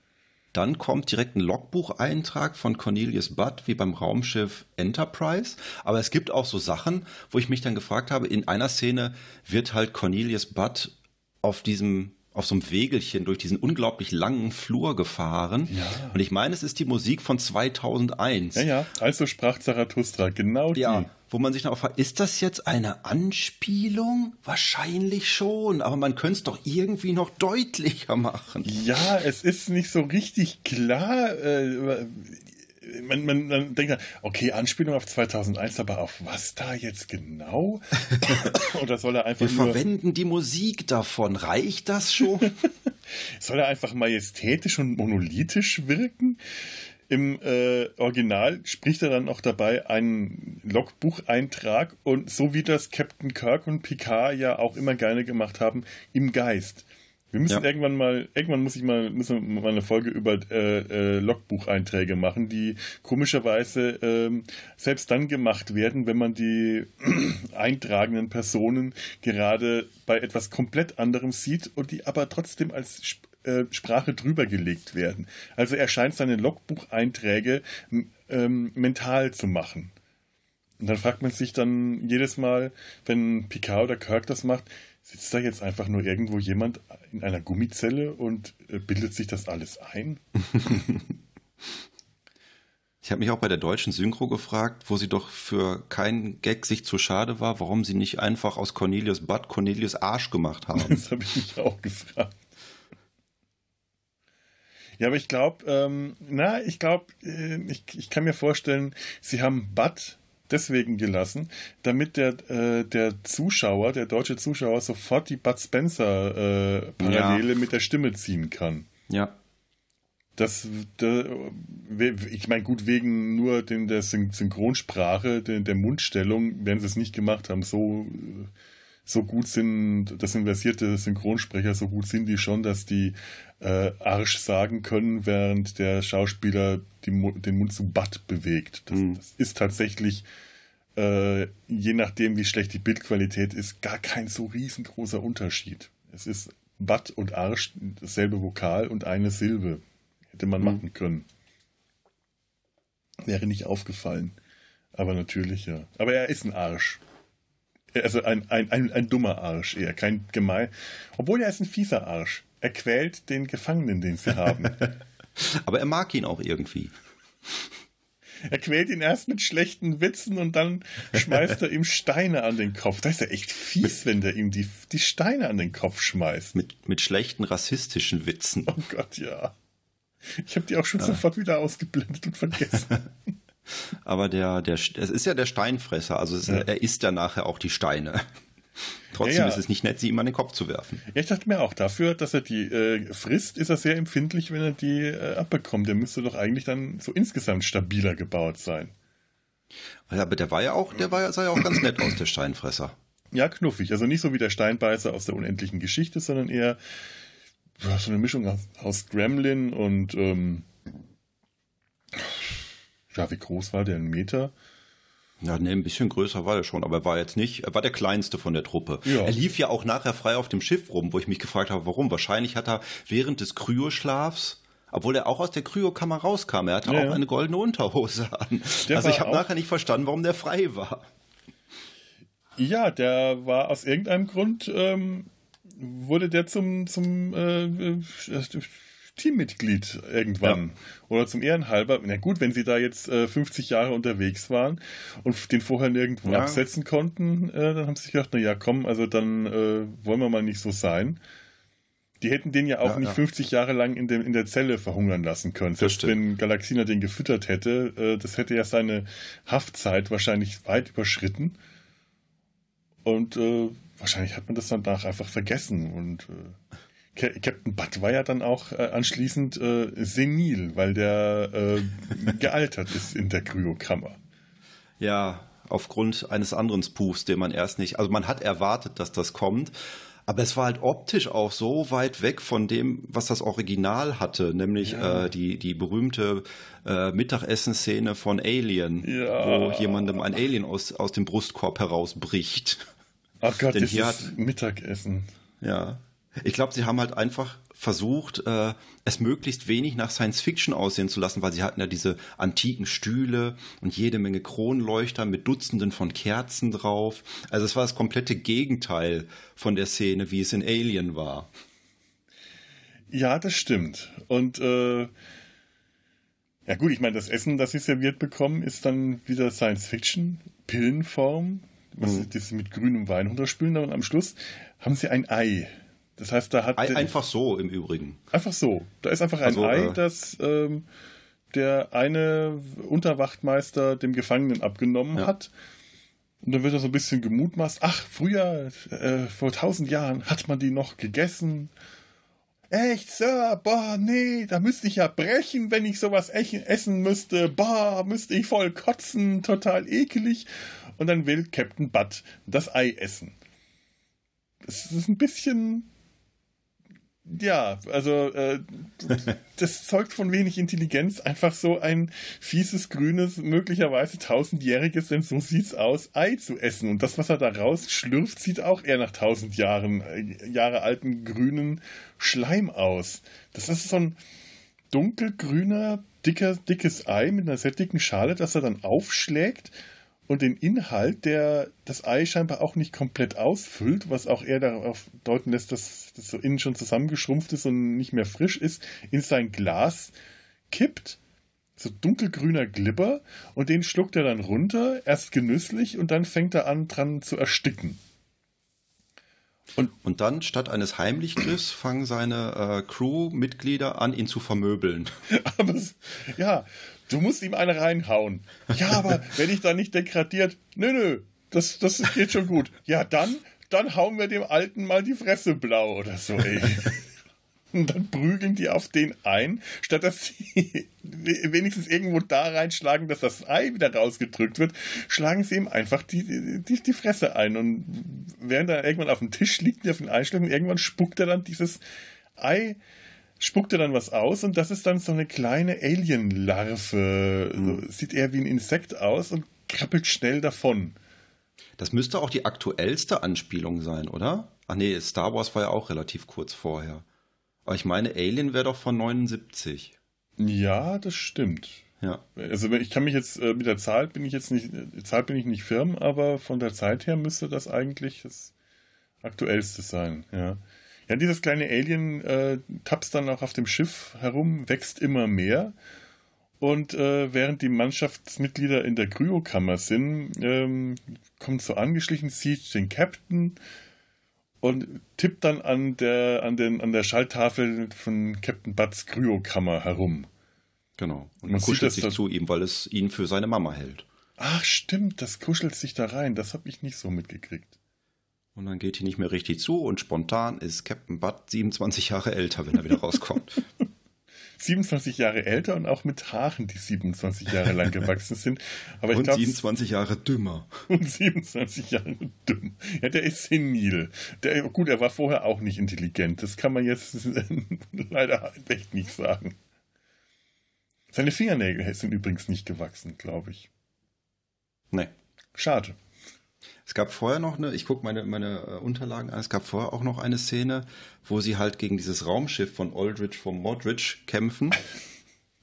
[SPEAKER 1] Dann kommt direkt ein Logbucheintrag von Cornelius Budd, wie beim Raumschiff Enterprise. Aber es gibt auch so Sachen, wo ich mich dann gefragt habe, in einer Szene wird halt Cornelius Budd auf diesem auf so einem Wegelchen durch diesen unglaublich langen Flur gefahren. Ja. Und ich meine, es ist die Musik von 2001.
[SPEAKER 2] Ja, ja, also sprach Zarathustra, genau ja, die.
[SPEAKER 1] Wo man sich noch fragt, ist das jetzt eine Anspielung? Wahrscheinlich schon, aber man könnte es doch irgendwie noch deutlicher machen.
[SPEAKER 2] Ja, es ist nicht so richtig klar. Man, man, man denkt, okay, Anspielung auf 2001, aber auf was da jetzt genau? Oder soll er einfach
[SPEAKER 1] Wir nur, verwenden die Musik davon. Reicht das schon?
[SPEAKER 2] soll er einfach majestätisch und monolithisch wirken? Im äh, Original spricht er dann auch dabei einen Logbucheintrag und so wie das Captain Kirk und Picard ja auch immer gerne gemacht haben, im Geist. Wir müssen ja. irgendwann mal, irgendwann muss ich mal, müssen wir mal eine Folge über äh, äh, Logbucheinträge machen, die komischerweise äh, selbst dann gemacht werden, wenn man die eintragenden Personen gerade bei etwas komplett anderem sieht und die aber trotzdem als äh, Sprache drüber gelegt werden. Also er scheint seine Logbucheinträge ähm, mental zu machen. Und dann fragt man sich dann jedes Mal, wenn Picard oder Kirk das macht, Sitzt da jetzt einfach nur irgendwo jemand in einer Gummizelle und äh, bildet sich das alles ein?
[SPEAKER 1] Ich habe mich auch bei der deutschen Synchro gefragt, wo sie doch für keinen Gag sich zu schade war, warum sie nicht einfach aus Cornelius Butt Cornelius Arsch gemacht haben.
[SPEAKER 2] Das habe ich mich auch gefragt. Ja, aber ich glaube, ähm, na, ich glaube, äh, ich, ich kann mir vorstellen, sie haben Butt deswegen gelassen, damit der, äh, der Zuschauer, der deutsche Zuschauer, sofort die Bud Spencer-Parallele äh, ja. mit der Stimme ziehen kann.
[SPEAKER 1] Ja.
[SPEAKER 2] Das, da, ich meine, gut, wegen nur den, der Synchronsprache, der, der Mundstellung, werden sie es nicht gemacht haben. So, so gut sind, das sind versierte Synchronsprecher, so gut sind die schon, dass die äh, Arsch sagen können, während der Schauspieler die, den Mund zu Butt bewegt. Das, mhm. das ist tatsächlich, äh, je nachdem, wie schlecht die Bildqualität ist, gar kein so riesengroßer Unterschied. Es ist Butt und Arsch dasselbe Vokal und eine Silbe. Hätte man mhm. machen können. Wäre nicht aufgefallen. Aber natürlich, ja. Aber er ist ein Arsch. Also ein, ein, ein, ein dummer Arsch eher, kein gemein. Obwohl er ist ein fieser Arsch. Er quält den Gefangenen, den sie haben.
[SPEAKER 1] Aber er mag ihn auch irgendwie.
[SPEAKER 2] Er quält ihn erst mit schlechten Witzen und dann schmeißt er ihm Steine an den Kopf. Das ist ja echt fies, wenn der ihm die, die Steine an den Kopf schmeißt.
[SPEAKER 1] Mit, mit schlechten rassistischen Witzen.
[SPEAKER 2] Oh Gott, ja. Ich habe die auch schon ja. sofort wieder ausgeblendet und vergessen.
[SPEAKER 1] Aber der, der, es ist ja der Steinfresser, also es, ja. er isst ja nachher auch die Steine. Trotzdem ja, ja. ist es nicht nett, sie ihm an den Kopf zu werfen.
[SPEAKER 2] Ja, ich dachte mir auch, dafür, dass er die äh, frisst, ist er sehr empfindlich, wenn er die äh, abbekommt. Der müsste doch eigentlich dann so insgesamt stabiler gebaut sein.
[SPEAKER 1] Aber der war ja auch, der war sah ja auch ganz nett aus, der Steinfresser.
[SPEAKER 2] Ja, knuffig. Also nicht so wie der Steinbeißer aus der unendlichen Geschichte, sondern eher so eine Mischung aus, aus Gremlin und ähm, ja, wie groß war der? Ein Meter?
[SPEAKER 1] Ja, ne, ein bisschen größer war er schon, aber er war jetzt nicht, er war der kleinste von der Truppe. Ja. Er lief ja auch nachher frei auf dem Schiff rum, wo ich mich gefragt habe, warum. Wahrscheinlich hat er während des Kryoschlafs, obwohl er auch aus der Kryokammer rauskam, er hatte ja. auch eine goldene Unterhose an. Der also ich habe nachher nicht verstanden, warum der frei war.
[SPEAKER 2] Ja, der war aus irgendeinem Grund, ähm, wurde der zum, zum äh, äh Teammitglied irgendwann. Ja. Oder zum Ehrenhalber. Na gut, wenn sie da jetzt äh, 50 Jahre unterwegs waren und den vorher nirgendwo ja. absetzen konnten, äh, dann haben sie sich gedacht, na ja, komm, also dann äh, wollen wir mal nicht so sein. Die hätten den ja auch ja, nicht 50 Jahre lang in, dem, in der Zelle verhungern lassen können. Selbst wenn Galaxina den gefüttert hätte, äh, das hätte ja seine Haftzeit wahrscheinlich weit überschritten. Und äh, wahrscheinlich hat man das dann danach einfach vergessen. Und äh, Captain Butt war ja dann auch äh, anschließend äh, senil, weil der äh, gealtert ist in der Kryokammer.
[SPEAKER 1] Ja, aufgrund eines anderen Spoofs, den man erst nicht, also man hat erwartet, dass das kommt, aber es war halt optisch auch so weit weg von dem, was das Original hatte, nämlich ja. äh, die, die berühmte äh, Mittagessenszene von Alien, ja. wo jemandem ein Alien aus, aus dem Brustkorb herausbricht.
[SPEAKER 2] Ach Gott, Denn hier hat Mittagessen.
[SPEAKER 1] Ja, ich glaube, sie haben halt einfach versucht, äh, es möglichst wenig nach Science Fiction aussehen zu lassen, weil sie hatten ja diese antiken Stühle und jede Menge Kronleuchter mit Dutzenden von Kerzen drauf. Also es war das komplette Gegenteil von der Szene, wie es in Alien war.
[SPEAKER 2] Ja, das stimmt. Und äh, ja gut, ich meine, das Essen, das sie serviert bekommen, ist dann wieder Science Fiction, Pillenform, was mhm. sie mit grünem Wein runterspülen. Und am Schluss haben sie ein Ei das heißt, da hat.
[SPEAKER 1] Einfach so im Übrigen.
[SPEAKER 2] Einfach so. Da ist einfach ein also, Ei, äh, das ähm, der eine Unterwachtmeister dem Gefangenen abgenommen ja. hat. Und dann wird er so ein bisschen gemutmaßt. Ach, früher, äh, vor tausend Jahren, hat man die noch gegessen. Echt, Sir? Boah, nee, da müsste ich ja brechen, wenn ich sowas essen müsste. Boah, müsste ich voll kotzen, total ekelig. Und dann will Captain Butt das Ei essen. Das ist ein bisschen ja, also äh, das zeugt von wenig Intelligenz, einfach so ein fieses, grünes, möglicherweise tausendjähriges, denn so sieht's aus, Ei zu essen. Und das, was er da rausschlürft, sieht auch eher nach tausend Jahren, äh, Jahre alten grünen Schleim aus. Das ist so ein dunkelgrüner, dicker, dickes Ei mit einer sehr dicken Schale, das er dann aufschlägt und den Inhalt, der das Ei scheinbar auch nicht komplett ausfüllt, was auch eher darauf deuten lässt, dass das so innen schon zusammengeschrumpft ist und nicht mehr frisch ist, in sein Glas kippt. So dunkelgrüner Glibber und den schluckt er dann runter, erst genüsslich und dann fängt er an dran zu ersticken.
[SPEAKER 1] Und, und dann, statt eines Heimlichgriffs, fangen seine äh, Crewmitglieder an, ihn zu vermöbeln.
[SPEAKER 2] Aber, ja, du musst ihm eine reinhauen. Ja, aber wenn ich da nicht degradiert, nö, nö, das, das geht schon gut. Ja, dann, dann hauen wir dem Alten mal die Fresse blau oder so, ey. Und dann prügeln die auf den ein, statt dass sie wenigstens irgendwo da reinschlagen, dass das Ei wieder rausgedrückt wird, schlagen sie ihm einfach die, die, die Fresse ein. Und während er irgendwann auf dem Tisch liegt, die auf den Einschlag, und irgendwann spuckt er dann dieses Ei spuckt er dann was aus und das ist dann so eine kleine Alien-Larve. Mhm. Sieht eher wie ein Insekt aus und krabbelt schnell davon.
[SPEAKER 1] Das müsste auch die aktuellste Anspielung sein, oder? Ach nee, Star Wars war ja auch relativ kurz vorher. Aber ich meine, Alien wäre doch von 79.
[SPEAKER 2] Ja, das stimmt.
[SPEAKER 1] Ja.
[SPEAKER 2] Also ich kann mich jetzt äh, mit der Zahl bin ich jetzt nicht, Zahl bin ich nicht firm, aber von der Zeit her müsste das eigentlich das aktuellste sein, ja. Ja, dieses kleine Alien äh, tapst dann auch auf dem Schiff herum, wächst immer mehr. Und äh, während die Mannschaftsmitglieder in der Kryokammer sind, ähm, kommt so angeschlichen, sieht den Captain und tippt dann an der, an den, an der Schalltafel von Captain Butts Kryokammer herum.
[SPEAKER 1] Genau. Und man kuschelt sich zu ihm, weil es ihn für seine Mama hält.
[SPEAKER 2] Ach, stimmt, das kuschelt sich da rein. Das habe ich nicht so mitgekriegt.
[SPEAKER 1] Und dann geht die nicht mehr richtig zu und spontan ist Captain Butt 27 Jahre älter, wenn er wieder rauskommt.
[SPEAKER 2] 27 Jahre älter und auch mit Haaren, die 27 Jahre lang gewachsen sind.
[SPEAKER 1] Aber und glaub, 27 Jahre dümmer.
[SPEAKER 2] Und 27 Jahre dumm. Ja, der ist senil. Der, gut, er war vorher auch nicht intelligent. Das kann man jetzt leider echt nicht sagen. Seine Fingernägel sind übrigens nicht gewachsen, glaube ich.
[SPEAKER 1] Nee.
[SPEAKER 2] Schade.
[SPEAKER 1] Es gab vorher noch eine, ich gucke meine, meine äh, Unterlagen an, es gab vorher auch noch eine Szene, wo sie halt gegen dieses Raumschiff von Aldrich von Modrich kämpfen.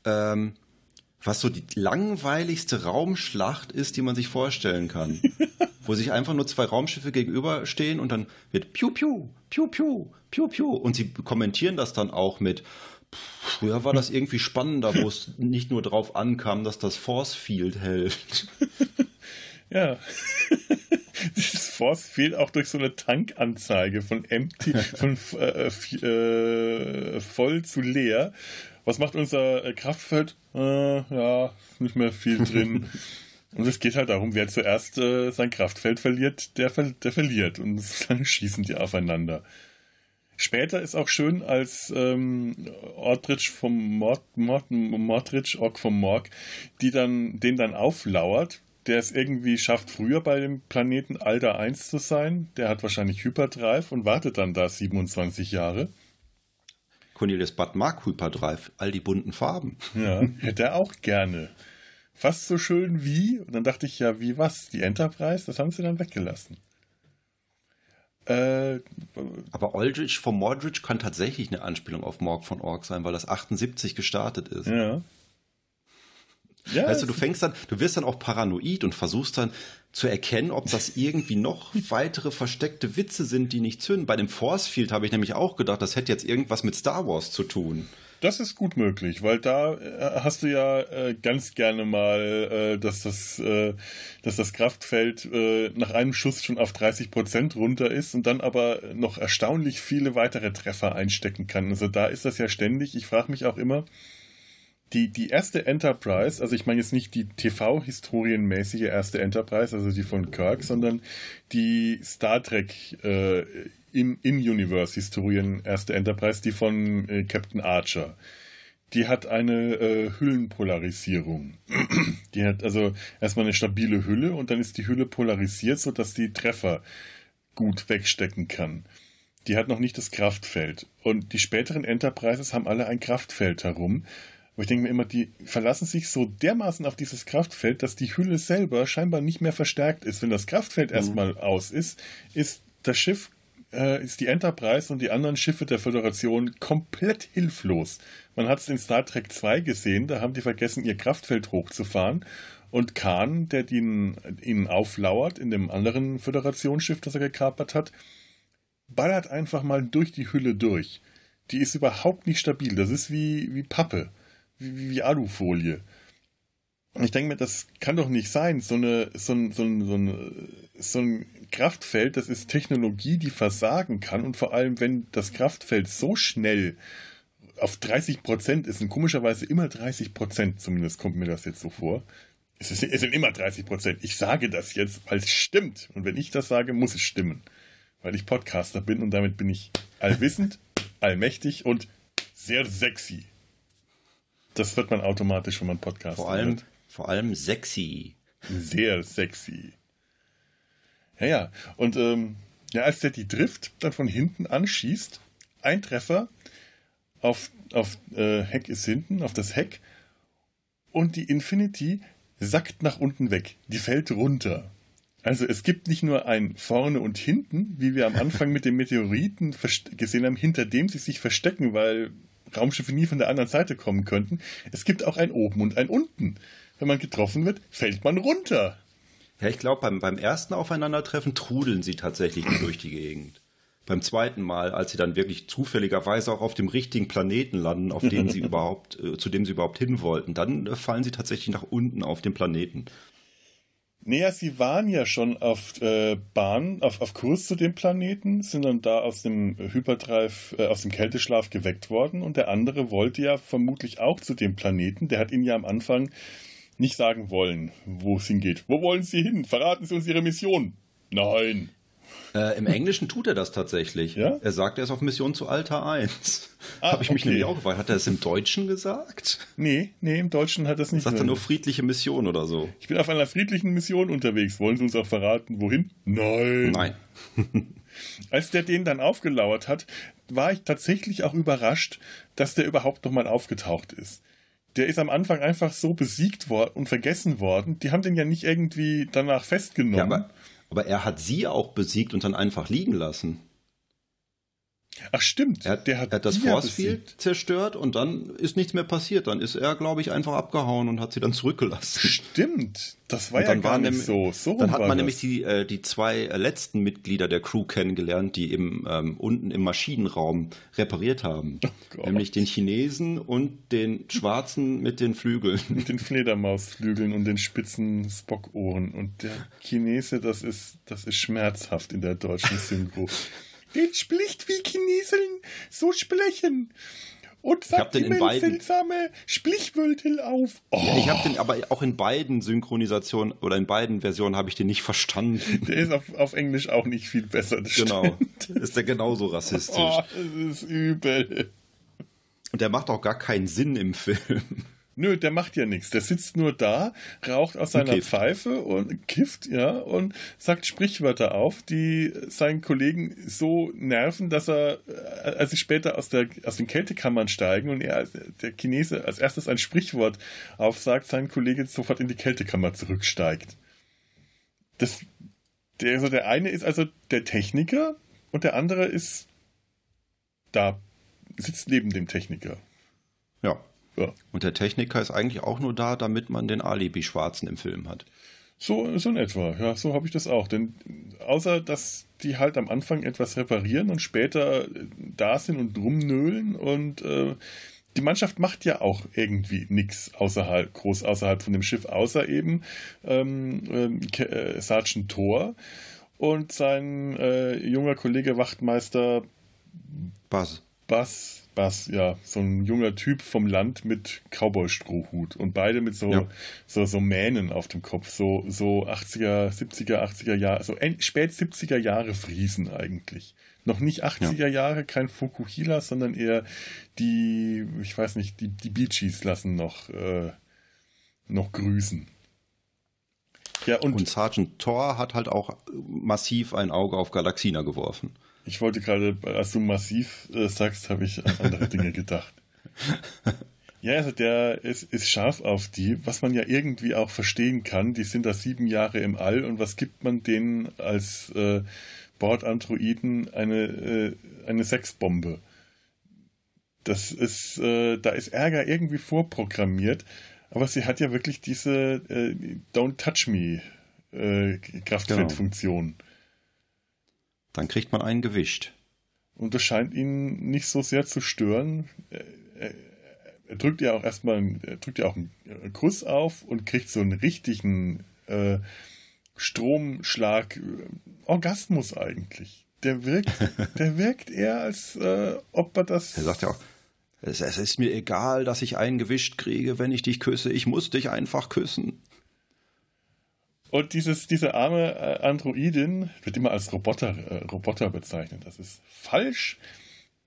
[SPEAKER 1] ähm, was so die langweiligste Raumschlacht ist, die man sich vorstellen kann. wo sich einfach nur zwei Raumschiffe gegenüberstehen und dann wird Piu Piu, Piu Piu, Piu Piu. Und sie kommentieren das dann auch mit, früher war das irgendwie spannender, wo es nicht nur drauf ankam, dass das Force Field hält.
[SPEAKER 2] Ja. Dieses Force fehlt auch durch so eine Tankanzeige von empty, von äh, äh, voll zu leer. Was macht unser äh, Kraftfeld? Äh, ja, nicht mehr viel drin. Und es geht halt darum, wer zuerst äh, sein Kraftfeld verliert, der, der verliert. Und dann schießen die aufeinander. Später ist auch schön, als ähm, Ordrich vom Mord, Mord, Mordrich, Ork vom Morg, die dann, den dann auflauert, der es irgendwie schafft, früher bei dem Planeten Alter 1 zu sein. Der hat wahrscheinlich Hyperdrive und wartet dann da 27 Jahre.
[SPEAKER 1] Cornelius Bud mag Hyperdrive, all die bunten Farben.
[SPEAKER 2] Ja, hätte er auch gerne. Fast so schön wie, und dann dachte ich, ja, wie was? Die Enterprise, das haben sie dann weggelassen.
[SPEAKER 1] Äh, Aber Aldrich von Mordrich kann tatsächlich eine Anspielung auf Morg von Org sein, weil das 78 gestartet ist.
[SPEAKER 2] Ja.
[SPEAKER 1] Ja, weißt du, du fängst dann, du wirst dann auch paranoid und versuchst dann zu erkennen, ob das irgendwie noch weitere versteckte Witze sind, die nicht zünden. Bei dem Force Field habe ich nämlich auch gedacht, das hätte jetzt irgendwas mit Star Wars zu tun.
[SPEAKER 2] Das ist gut möglich, weil da äh, hast du ja äh, ganz gerne mal, äh, dass, das, äh, dass das Kraftfeld äh, nach einem Schuss schon auf 30 Prozent runter ist und dann aber noch erstaunlich viele weitere Treffer einstecken kann. Also da ist das ja ständig. Ich frage mich auch immer, die, die erste Enterprise, also ich meine jetzt nicht die TV-historienmäßige erste Enterprise, also die von Kirk, sondern die Star Trek äh, In-Universe-Historien erste Enterprise, die von äh, Captain Archer. Die hat eine äh, Hüllenpolarisierung. die hat also erstmal eine stabile Hülle und dann ist die Hülle polarisiert, sodass die Treffer gut wegstecken kann. Die hat noch nicht das Kraftfeld. Und die späteren Enterprises haben alle ein Kraftfeld herum. Aber ich denke mir immer, die verlassen sich so dermaßen auf dieses Kraftfeld, dass die Hülle selber scheinbar nicht mehr verstärkt ist. Wenn das Kraftfeld mhm. erstmal aus ist, ist das Schiff, äh, ist die Enterprise und die anderen Schiffe der Föderation komplett hilflos. Man hat es in Star Trek 2 gesehen, da haben die vergessen, ihr Kraftfeld hochzufahren. Und Khan, der ihnen, ihnen auflauert in dem anderen Föderationsschiff, das er gekapert hat, ballert einfach mal durch die Hülle durch. Die ist überhaupt nicht stabil. Das ist wie, wie Pappe, wie, wie Alufolie. Und ich denke mir, das kann doch nicht sein. So, eine, so, ein, so, ein, so, ein, so ein Kraftfeld, das ist Technologie, die versagen kann. Und vor allem, wenn das Kraftfeld so schnell auf 30 Prozent ist, und komischerweise immer 30 Prozent, zumindest kommt mir das jetzt so vor. Es, ist, es sind immer 30 Prozent. Ich sage das jetzt, weil es stimmt. Und wenn ich das sage, muss es stimmen weil ich Podcaster bin und damit bin ich allwissend, allmächtig und sehr sexy. Das wird man automatisch, wenn man Podcast
[SPEAKER 1] vor allem, hört. Vor allem sexy.
[SPEAKER 2] Sehr sexy. Ja, ja. Und ähm, ja, als der die Drift dann von hinten anschießt, ein Treffer auf, auf äh, Heck ist hinten, auf das Heck, und die Infinity sackt nach unten weg. Die fällt runter. Also es gibt nicht nur ein vorne und hinten, wie wir am Anfang mit den Meteoriten gesehen haben, hinter dem sie sich verstecken, weil Raumschiffe nie von der anderen Seite kommen könnten. Es gibt auch ein oben und ein unten. Wenn man getroffen wird, fällt man runter.
[SPEAKER 1] Ja, ich glaube, beim, beim ersten Aufeinandertreffen trudeln sie tatsächlich durch die Gegend. Beim zweiten Mal, als sie dann wirklich zufälligerweise auch auf dem richtigen Planeten landen, auf den sie überhaupt, äh, zu dem sie überhaupt hin wollten, dann äh, fallen sie tatsächlich nach unten auf den Planeten.
[SPEAKER 2] Naja, sie waren ja schon auf äh, Bahn, auf, auf Kurs zu dem Planeten, sind dann da aus dem Hyperdrive, äh, aus dem Kälteschlaf geweckt worden und der andere wollte ja vermutlich auch zu dem Planeten. Der hat ihnen ja am Anfang nicht sagen wollen, wo es hingeht. Wo wollen Sie hin? Verraten Sie uns Ihre Mission. Nein.
[SPEAKER 1] Äh, Im Englischen tut er das tatsächlich. Ja? Er sagt, er ist auf Mission zu Alter 1. Ah, Habe ich mich nämlich auch gefragt. Hat er das im Deutschen gesagt?
[SPEAKER 2] Nee, nee, im Deutschen hat er es nicht
[SPEAKER 1] gesagt. Sagt er nur friedliche Mission oder so?
[SPEAKER 2] Ich bin auf einer friedlichen Mission unterwegs. Wollen Sie uns auch verraten, wohin? Nein.
[SPEAKER 1] Nein.
[SPEAKER 2] Als der den dann aufgelauert hat, war ich tatsächlich auch überrascht, dass der überhaupt nochmal aufgetaucht ist der ist am Anfang einfach so besiegt worden und vergessen worden. Die haben den ja nicht irgendwie danach festgenommen. Ja,
[SPEAKER 1] aber aber er hat sie auch besiegt und dann einfach liegen lassen.
[SPEAKER 2] Ach stimmt,
[SPEAKER 1] er hat, der hat, hat das Force Field zerstört und dann ist nichts mehr passiert. Dann ist er, glaube ich, einfach abgehauen und hat sie dann zurückgelassen.
[SPEAKER 2] Stimmt, das war ja gar nicht so. so
[SPEAKER 1] dann hat man das. nämlich die, äh, die zwei letzten Mitglieder der Crew kennengelernt, die im, ähm, unten im Maschinenraum repariert haben. Oh nämlich den Chinesen und den Schwarzen mit den Flügeln.
[SPEAKER 2] Mit den Fledermausflügeln und den spitzen Spockohren. Und der Chinese, das ist, das ist schmerzhaft in der deutschen Synchro. Den spricht wie Chineseln so sprechen. Und sagt
[SPEAKER 1] ich immer
[SPEAKER 2] seltsame Sprichwörter auf.
[SPEAKER 1] Oh. Ja, ich habe den aber auch in beiden Synchronisationen oder in beiden Versionen habe ich den nicht verstanden.
[SPEAKER 2] Der ist auf, auf Englisch auch nicht viel besser.
[SPEAKER 1] genau. Stimmt. Ist der genauso rassistisch. Oh,
[SPEAKER 2] das ist übel.
[SPEAKER 1] Und der macht auch gar keinen Sinn im Film.
[SPEAKER 2] Nö, der macht ja nichts. Der sitzt nur da, raucht aus seiner kifft. Pfeife und kifft, ja, und sagt Sprichwörter auf, die seinen Kollegen so nerven, dass er, äh, als sie später aus, der, aus den Kältekammern steigen und er, der Chinese, als erstes ein Sprichwort aufsagt, sein Kollege sofort in die Kältekammer zurücksteigt. Das, der, also der eine ist also der Techniker und der andere ist da, sitzt neben dem Techniker.
[SPEAKER 1] Ja. Ja. Und der Techniker ist eigentlich auch nur da, damit man den Alibi-Schwarzen im Film hat.
[SPEAKER 2] So, so in etwa, ja, so habe ich das auch. Denn außer, dass die halt am Anfang etwas reparieren und später da sind und rumnöhlen und äh, die Mannschaft macht ja auch irgendwie nichts außerhalb, groß außerhalb von dem Schiff, außer eben ähm, äh, Sergeant Thor und sein äh, junger Kollege Wachtmeister
[SPEAKER 1] Buzz.
[SPEAKER 2] Bass, Bass, ja, so ein junger Typ vom Land mit Cowboy-Strohhut und beide mit so, ja. so, so Mähnen auf dem Kopf, so, so 80er, 70er, 80er Jahre, so spät 70er Jahre Friesen eigentlich. Noch nicht 80er ja. Jahre, kein Fukuhila, sondern eher die, ich weiß nicht, die, die Beachies lassen noch, äh, noch grüßen.
[SPEAKER 1] Ja, und, und Sergeant Thor hat halt auch massiv ein Auge auf Galaxina geworfen.
[SPEAKER 2] Ich wollte gerade, als du massiv äh, sagst, habe ich an andere Dinge gedacht. Ja, also der ist, ist scharf auf die, was man ja irgendwie auch verstehen kann. Die sind da sieben Jahre im All und was gibt man denen als äh, Bordandroiden eine, äh, eine Sexbombe? Das ist, äh, da ist Ärger irgendwie vorprogrammiert, aber sie hat ja wirklich diese äh, Don't Touch Me äh, Kraftfeldfunktion. Genau.
[SPEAKER 1] Dann kriegt man einen gewischt.
[SPEAKER 2] Und das scheint ihn nicht so sehr zu stören. Er, er drückt ja auch erstmal er drückt ja auch einen Kuss auf und kriegt so einen richtigen äh, Stromschlag, äh, Orgasmus eigentlich. Der wirkt, der wirkt eher, als äh, ob er das.
[SPEAKER 1] Er sagt ja auch, es, es, ist mir egal, dass ich einen gewischt kriege, wenn ich dich küsse. Ich muss dich einfach küssen.
[SPEAKER 2] Und dieses, diese arme äh, Androidin wird immer als Roboter, äh, Roboter bezeichnet. Das ist falsch.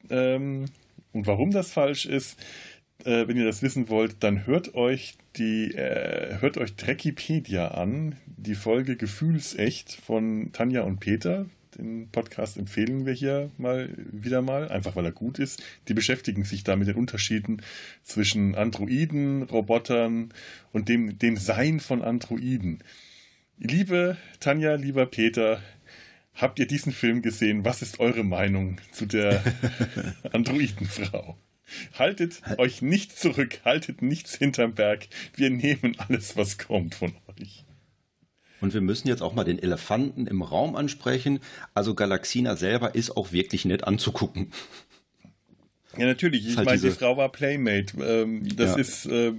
[SPEAKER 2] Ähm, und warum das falsch ist, äh, wenn ihr das wissen wollt, dann hört euch die, äh, hört euch Trekkipedia an, die Folge Gefühlsecht von Tanja und Peter. Den Podcast empfehlen wir hier mal wieder mal, einfach weil er gut ist. Die beschäftigen sich da mit den Unterschieden zwischen Androiden, Robotern und dem, dem Sein von Androiden. Liebe Tanja, lieber Peter, habt ihr diesen Film gesehen? Was ist eure Meinung zu der Androidenfrau? Haltet euch nicht zurück, haltet nichts hinterm Berg. Wir nehmen alles, was kommt von euch.
[SPEAKER 1] Und wir müssen jetzt auch mal den Elefanten im Raum ansprechen. Also Galaxina selber ist auch wirklich nett anzugucken.
[SPEAKER 2] Ja, natürlich. Ich halt meine, die Frau war Playmate. Ähm, das ja. ist, äh,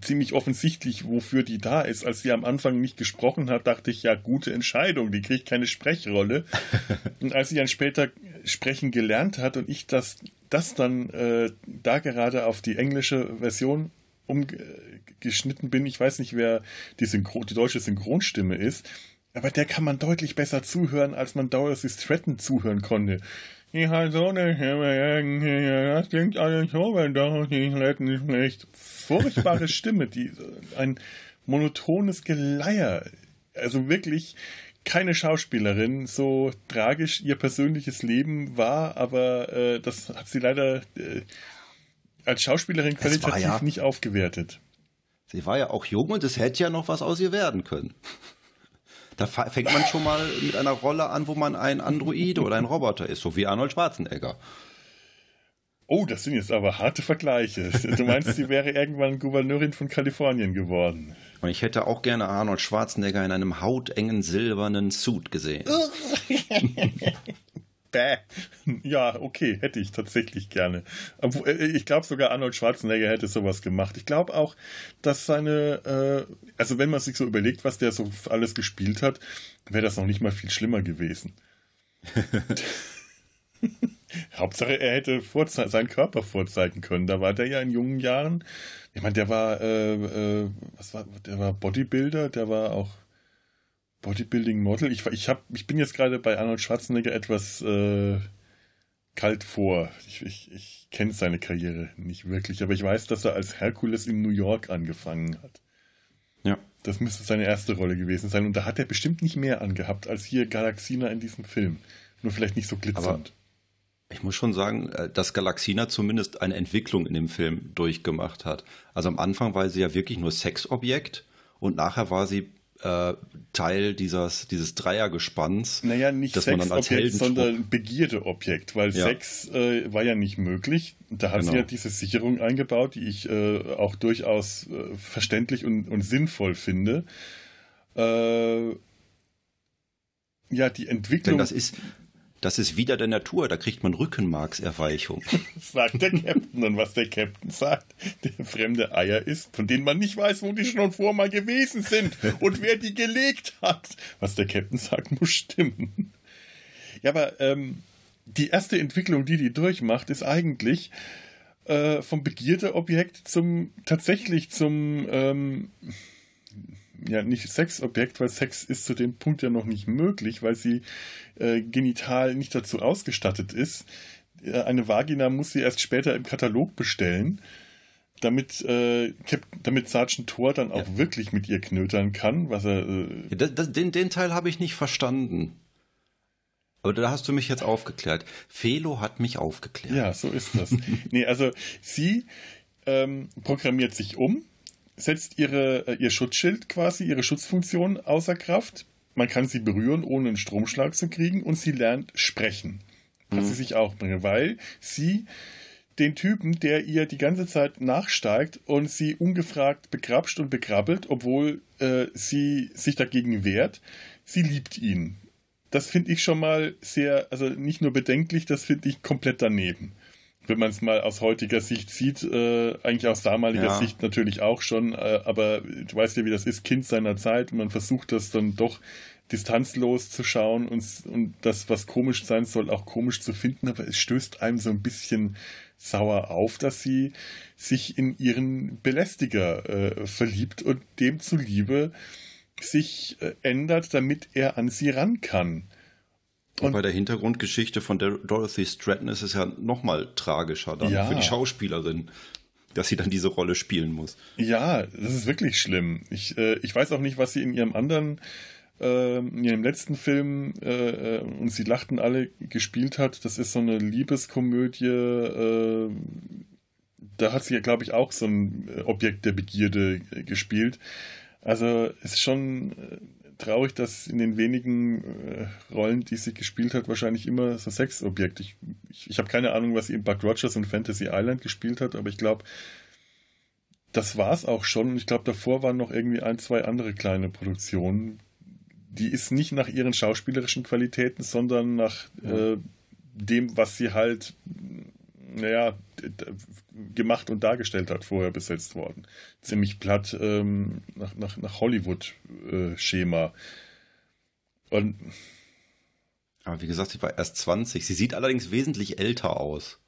[SPEAKER 2] ziemlich offensichtlich, wofür die da ist. Als sie am Anfang nicht gesprochen hat, dachte ich, ja, gute Entscheidung, die kriegt keine Sprechrolle. und als sie dann später sprechen gelernt hat und ich das, das dann äh, da gerade auf die englische Version umgeschnitten bin, ich weiß nicht, wer die, Synchro die deutsche Synchronstimme ist, aber der kann man deutlich besser zuhören, als man Dorothy Stratton zuhören konnte. Ich halt so eine das klingt alles so, wenn Dorothy Stratton spricht furchtbare Stimme, die ein monotones Geleier. Also wirklich keine Schauspielerin, so tragisch ihr persönliches Leben war, aber äh, das hat sie leider äh, als Schauspielerin qualitativ ja, nicht aufgewertet.
[SPEAKER 1] Sie war ja auch jung und es hätte ja noch was aus ihr werden können. Da fängt man schon mal mit einer Rolle an, wo man ein Android oder ein Roboter ist, so wie Arnold Schwarzenegger.
[SPEAKER 2] Oh, das sind jetzt aber harte Vergleiche. Du meinst, sie wäre irgendwann Gouverneurin von Kalifornien geworden.
[SPEAKER 1] Und ich hätte auch gerne Arnold Schwarzenegger in einem hautengen silbernen Suit gesehen.
[SPEAKER 2] Bäh. Ja, okay, hätte ich tatsächlich gerne. Äh, ich glaube sogar Arnold Schwarzenegger hätte sowas gemacht. Ich glaube auch, dass seine, äh, also wenn man sich so überlegt, was der so alles gespielt hat, wäre das noch nicht mal viel schlimmer gewesen. Hauptsache, er hätte seinen Körper vorzeigen können. Da war der ja in jungen Jahren. Ich meine, der war, äh, äh, was war, der war Bodybuilder, der war auch Bodybuilding-Model. Ich, ich, hab, ich bin jetzt gerade bei Arnold Schwarzenegger etwas äh, kalt vor. Ich, ich, ich kenne seine Karriere nicht wirklich, aber ich weiß, dass er als Herkules in New York angefangen hat. Ja. Das müsste seine erste Rolle gewesen sein. Und da hat er bestimmt nicht mehr angehabt als hier Galaxina in diesem Film. Nur vielleicht nicht so glitzernd. Aber
[SPEAKER 1] ich muss schon sagen, äh, dass Galaxina zumindest eine Entwicklung in dem Film durchgemacht hat. Also am Anfang war sie ja wirklich nur Sexobjekt und nachher war sie äh, Teil dieses, dieses Dreiergespanns.
[SPEAKER 2] Naja, nicht Sexobjekt, sondern Begierdeobjekt, weil ja. Sex äh, war ja nicht möglich. Da hat genau. sie ja diese Sicherung eingebaut, die ich äh, auch durchaus äh, verständlich und, und sinnvoll finde. Äh, ja, die Entwicklung. Denn
[SPEAKER 1] das ist, das ist wieder der Natur, da kriegt man Rückenmarkserweichung.
[SPEAKER 2] sagt der Captain. Und was der Captain sagt, der fremde Eier ist, von denen man nicht weiß, wo die schon vor mal gewesen sind und wer die gelegt hat. Was der Captain sagt, muss stimmen. Ja, aber ähm, die erste Entwicklung, die die durchmacht, ist eigentlich äh, vom Begierdeobjekt zum tatsächlich zum ähm, ja nicht Sexobjekt, weil Sex ist zu dem Punkt ja noch nicht möglich, weil sie äh, genital nicht dazu ausgestattet ist. Äh, eine Vagina muss sie erst später im Katalog bestellen, damit, äh, damit Sergeant Thor dann auch ja. wirklich mit ihr knötern kann, was er. Äh,
[SPEAKER 1] ja, das, das, den, den Teil habe ich nicht verstanden. Aber da hast du mich jetzt aufgeklärt. Felo hat mich aufgeklärt.
[SPEAKER 2] Ja, so ist das. nee, also sie ähm, programmiert sich um, setzt ihre, äh, ihr Schutzschild quasi, ihre Schutzfunktion außer Kraft. Man kann sie berühren, ohne einen Stromschlag zu kriegen und sie lernt sprechen. Kann mhm. sie sich auch bringen, weil sie den Typen, der ihr die ganze Zeit nachsteigt und sie ungefragt begrapscht und begrabbelt, obwohl äh, sie sich dagegen wehrt, sie liebt ihn das finde ich schon mal sehr, also nicht nur bedenklich, das finde ich komplett daneben. Wenn man es mal aus heutiger Sicht sieht, äh, eigentlich aus damaliger ja. Sicht natürlich auch schon, äh, aber du weißt ja, wie das ist, Kind seiner Zeit und man versucht das dann doch distanzlos zu schauen und, und das, was komisch sein soll, auch komisch zu finden, aber es stößt einem so ein bisschen sauer auf, dass sie sich in ihren Belästiger äh, verliebt und dem zuliebe sich äh, ändert, damit er an sie ran kann.
[SPEAKER 1] Und, und bei der Hintergrundgeschichte von der Dorothy Stratton ist es ja nochmal tragischer dann ja. für die Schauspielerin, dass sie dann diese Rolle spielen muss.
[SPEAKER 2] Ja, das ist wirklich schlimm. Ich, äh, ich weiß auch nicht, was sie in ihrem anderen, äh, in ihrem letzten Film, äh, äh und sie lachten alle, gespielt hat. Das ist so eine Liebeskomödie. Äh, da hat sie ja, glaube ich, auch so ein Objekt der Begierde gespielt. Also ist schon äh, traurig, dass in den wenigen äh, Rollen, die sie gespielt hat, wahrscheinlich immer so Sexobjekt. Ich, ich, ich habe keine Ahnung, was sie in Buck Rogers und Fantasy Island gespielt hat, aber ich glaube, das war es auch schon. Und ich glaube, davor waren noch irgendwie ein, zwei andere kleine Produktionen. Die ist nicht nach ihren schauspielerischen Qualitäten, sondern nach ja. äh, dem, was sie halt naja, gemacht und dargestellt hat, vorher besetzt worden. Ziemlich platt ähm, nach, nach, nach Hollywood-Schema. Äh, und
[SPEAKER 1] aber wie gesagt, sie war erst 20. Sie sieht allerdings wesentlich älter aus.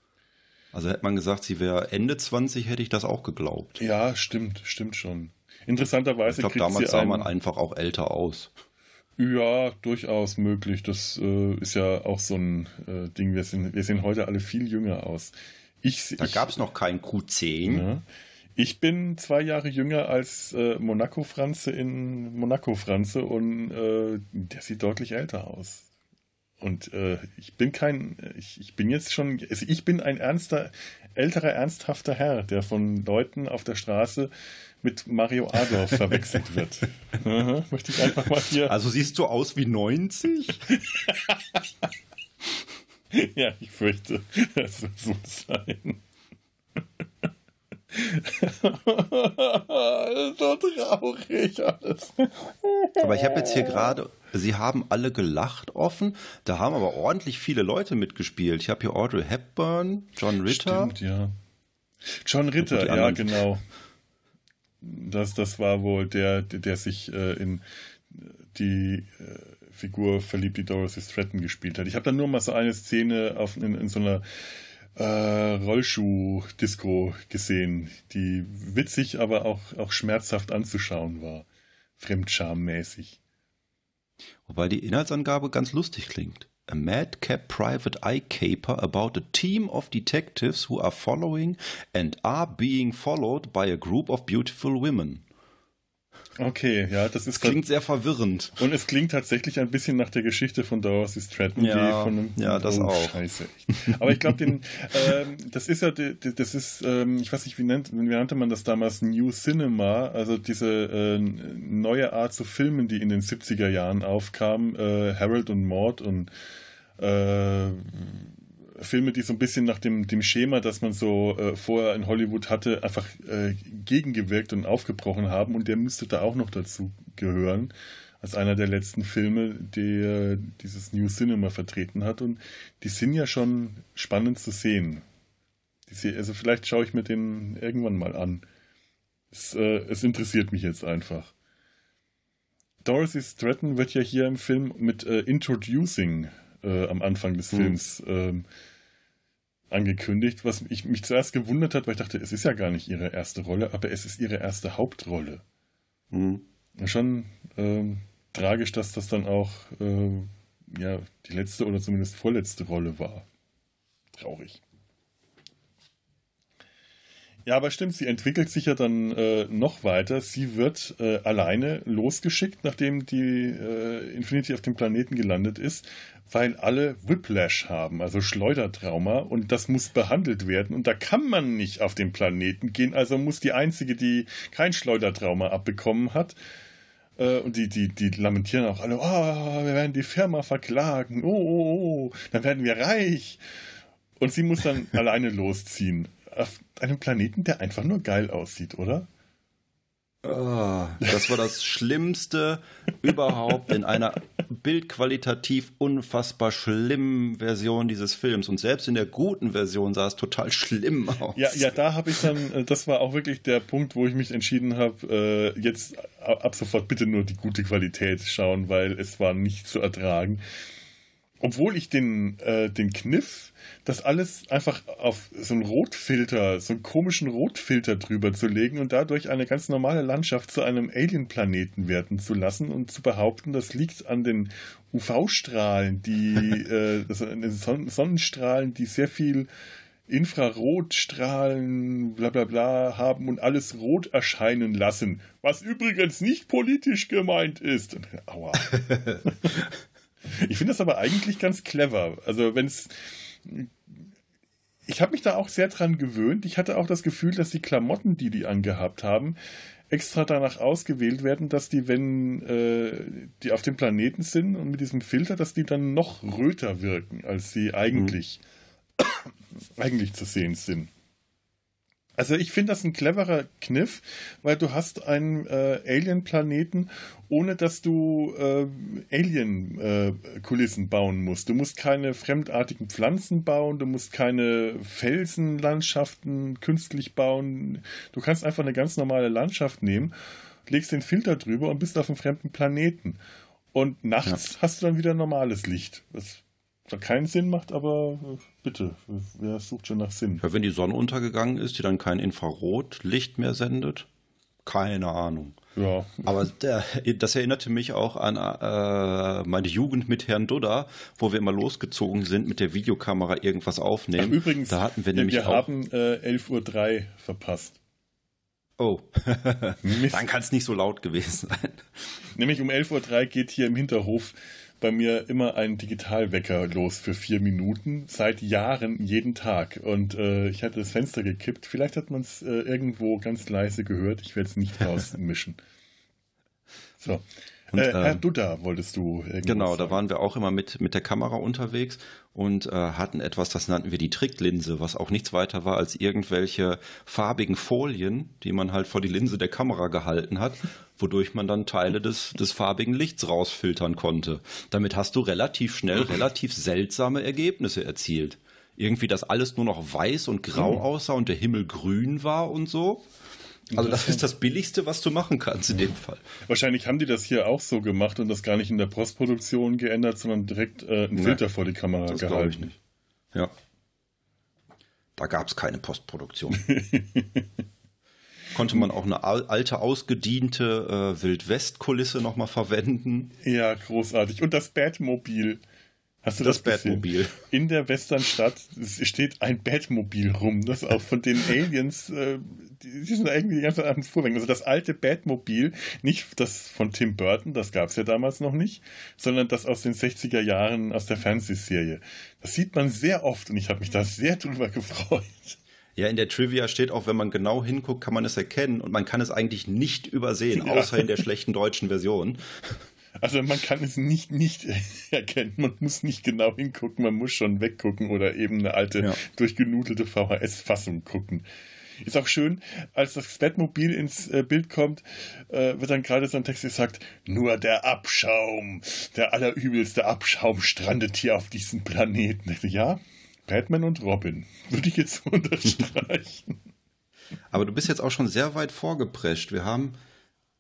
[SPEAKER 1] Also hätte man gesagt, sie wäre Ende 20, hätte ich das auch geglaubt.
[SPEAKER 2] Ja, stimmt, stimmt schon. Interessanterweise.
[SPEAKER 1] Ich glaube, damals sah man einfach auch älter aus.
[SPEAKER 2] Ja, durchaus möglich. Das äh, ist ja auch so ein äh, Ding. Wir, sind, wir sehen heute alle viel jünger aus.
[SPEAKER 1] Ich, da gab es noch kein Q10. Ja.
[SPEAKER 2] Ich bin zwei Jahre jünger als äh, Monaco Franze in Monaco Franze und äh, der sieht deutlich älter aus. Und äh, ich bin kein, ich, ich bin jetzt schon, also ich bin ein ernster, älterer, ernsthafter Herr, der von Leuten auf der Straße mit Mario Adolf verwechselt wird. Aha, möchte ich einfach mal hier.
[SPEAKER 1] Also siehst du aus wie 90?
[SPEAKER 2] ja, ich fürchte, das wird so sein. so traurig alles.
[SPEAKER 1] Aber ich habe jetzt hier gerade, sie haben alle gelacht offen, da haben aber ordentlich viele Leute mitgespielt. Ich habe hier Audrey Hepburn, John Ritter.
[SPEAKER 2] Stimmt, ja. John Ritter, ja, genau. Das, das war wohl der, der, der sich äh, in die äh, Figur verliebt, die Dorothy Stratton gespielt hat. Ich habe dann nur mal so eine Szene auf, in, in so einer äh, Rollschuh-Disco gesehen, die witzig, aber auch, auch schmerzhaft anzuschauen war. Fremdschammäßig.
[SPEAKER 1] Wobei die Inhaltsangabe ganz lustig klingt. A madcap private eye caper about a team of detectives who are following and are being followed by a group of beautiful women.
[SPEAKER 2] Okay, ja, das ist.
[SPEAKER 1] klingt sehr verwirrend.
[SPEAKER 2] Und es klingt tatsächlich ein bisschen nach der Geschichte von Dorothy Stratton,
[SPEAKER 1] ja,
[SPEAKER 2] von einem.
[SPEAKER 1] Ja, das oh, auch.
[SPEAKER 2] Scheiße. Aber ich glaube, den, ähm, das ist ja, das ist, ähm, ich weiß nicht, wie, nennt, wie nannte man das damals? New Cinema, also diese äh, neue Art zu filmen, die in den 70er Jahren aufkam, äh, Harold und Maud und äh, Filme, die so ein bisschen nach dem, dem Schema, das man so äh, vorher in Hollywood hatte, einfach äh, gegengewirkt und aufgebrochen haben. Und der müsste da auch noch dazu gehören, als einer der letzten Filme, der dieses New Cinema vertreten hat. Und die sind ja schon spannend zu sehen. Die, also vielleicht schaue ich mir den irgendwann mal an. Es, äh, es interessiert mich jetzt einfach. Dorothy Stratton wird ja hier im Film mit äh, Introducing äh, am Anfang des mhm. Films ähm, angekündigt, was ich, mich zuerst gewundert hat, weil ich dachte, es ist ja gar nicht ihre erste Rolle, aber es ist ihre erste Hauptrolle. Mhm. Schon ähm, tragisch, dass das dann auch äh, ja, die letzte oder zumindest vorletzte Rolle war. Traurig. Ja, aber stimmt, sie entwickelt sich ja dann äh, noch weiter. Sie wird äh, alleine losgeschickt, nachdem die äh, Infinity auf dem Planeten gelandet ist, weil alle Whiplash haben, also Schleudertrauma, und das muss behandelt werden. Und da kann man nicht auf den Planeten gehen, also muss die einzige, die kein Schleudertrauma abbekommen hat, äh, und die, die, die lamentieren auch alle, oh, wir werden die Firma verklagen, oh, oh, oh, dann werden wir reich. Und sie muss dann alleine losziehen. Auf einem Planeten, der einfach nur geil aussieht, oder?
[SPEAKER 1] Oh, das war das Schlimmste überhaupt in einer bildqualitativ unfassbar schlimmen Version dieses Films. Und selbst in der guten Version sah es total schlimm aus.
[SPEAKER 2] Ja, ja, da habe ich dann, äh, das war auch wirklich der Punkt, wo ich mich entschieden habe, äh, jetzt ab sofort bitte nur die gute Qualität schauen, weil es war nicht zu ertragen. Obwohl ich den, äh, den Kniff das alles einfach auf so einen Rotfilter, so einen komischen Rotfilter drüber zu legen und dadurch eine ganz normale Landschaft zu einem Alien-Planeten werden zu lassen und zu behaupten, das liegt an den UV-Strahlen, die äh, Son Sonnenstrahlen, die sehr viel Infrarotstrahlen, bla bla bla haben und alles rot erscheinen lassen. Was übrigens nicht politisch gemeint ist. Aua. ich finde das aber eigentlich ganz clever. Also wenn es ich habe mich da auch sehr dran gewöhnt. Ich hatte auch das Gefühl, dass die Klamotten, die die angehabt haben, extra danach ausgewählt werden, dass die, wenn äh, die auf dem Planeten sind und mit diesem Filter, dass die dann noch röter wirken, als sie eigentlich, mhm. eigentlich zu sehen sind. Also ich finde das ein cleverer Kniff, weil du hast einen äh, Alien-Planeten, ohne dass du äh, Alien-Kulissen äh, bauen musst. Du musst keine fremdartigen Pflanzen bauen, du musst keine Felsenlandschaften künstlich bauen. Du kannst einfach eine ganz normale Landschaft nehmen, legst den Filter drüber und bist auf einem fremden Planeten. Und nachts ja. hast du dann wieder normales Licht. Das keinen Sinn macht, aber äh, bitte, wer sucht schon nach Sinn?
[SPEAKER 1] Ja, wenn die Sonne untergegangen ist, die dann kein Infrarotlicht mehr sendet, keine Ahnung. Ja. Aber der, das erinnerte mich auch an äh, meine Jugend mit Herrn Dudda, wo wir immer losgezogen sind mit der Videokamera irgendwas aufnehmen. Ach,
[SPEAKER 2] übrigens, da hatten wir nämlich wir auch haben äh, 11.03 Uhr verpasst.
[SPEAKER 1] Oh, dann kann es nicht so laut gewesen sein.
[SPEAKER 2] Nämlich um 11.03 Uhr geht hier im Hinterhof bei mir immer ein Digitalwecker los für vier Minuten, seit Jahren, jeden Tag. Und äh, ich hatte das Fenster gekippt. Vielleicht hat man es äh, irgendwo ganz leise gehört. Ich werde es nicht rausmischen. So. Und, äh, Herr ähm, Dutta, wolltest du
[SPEAKER 1] Genau, sagen? da waren wir auch immer mit, mit der Kamera unterwegs und äh, hatten etwas, das nannten wir die Tricklinse, was auch nichts weiter war als irgendwelche farbigen Folien, die man halt vor die Linse der Kamera gehalten hat, wodurch man dann Teile des, des farbigen Lichts rausfiltern konnte. Damit hast du relativ schnell relativ seltsame Ergebnisse erzielt. Irgendwie, dass alles nur noch weiß und grau mhm. aussah und der Himmel grün war und so. Also das ist das Billigste, was du machen kannst in dem Fall.
[SPEAKER 2] Wahrscheinlich haben die das hier auch so gemacht und das gar nicht in der Postproduktion geändert, sondern direkt äh, einen Filter ja, vor die Kamera das gehalten. Ich nicht.
[SPEAKER 1] Ja. Da gab es keine Postproduktion. Konnte man auch eine alte, ausgediente äh, Wildwest-Kulisse nochmal verwenden.
[SPEAKER 2] Ja, großartig. Und das Batmobil. Hast du das, das Batmobil? In der Westernstadt steht ein Batmobil rum, das auch von den Aliens, äh, die, die, sind irgendwie die ganze Zeit am Fuhrwerk. Also das alte Batmobil, nicht das von Tim Burton, das gab es ja damals noch nicht, sondern das aus den 60er Jahren aus der Fernsehserie. Das sieht man sehr oft und ich habe mich da sehr drüber gefreut.
[SPEAKER 1] Ja, in der Trivia steht auch, wenn man genau hinguckt, kann man es erkennen und man kann es eigentlich nicht übersehen, ja. außer in der schlechten deutschen Version.
[SPEAKER 2] Also man kann es nicht nicht erkennen, man muss nicht genau hingucken, man muss schon weggucken oder eben eine alte ja. durchgenudelte VHS-Fassung gucken. Ist auch schön, als das Batmobil ins äh, Bild kommt, äh, wird dann gerade so ein Text gesagt, nur der Abschaum, der allerübelste Abschaum strandet hier auf diesem Planeten. Ja, Batman und Robin, würde ich jetzt unterstreichen.
[SPEAKER 1] Aber du bist jetzt auch schon sehr weit vorgeprescht. Wir haben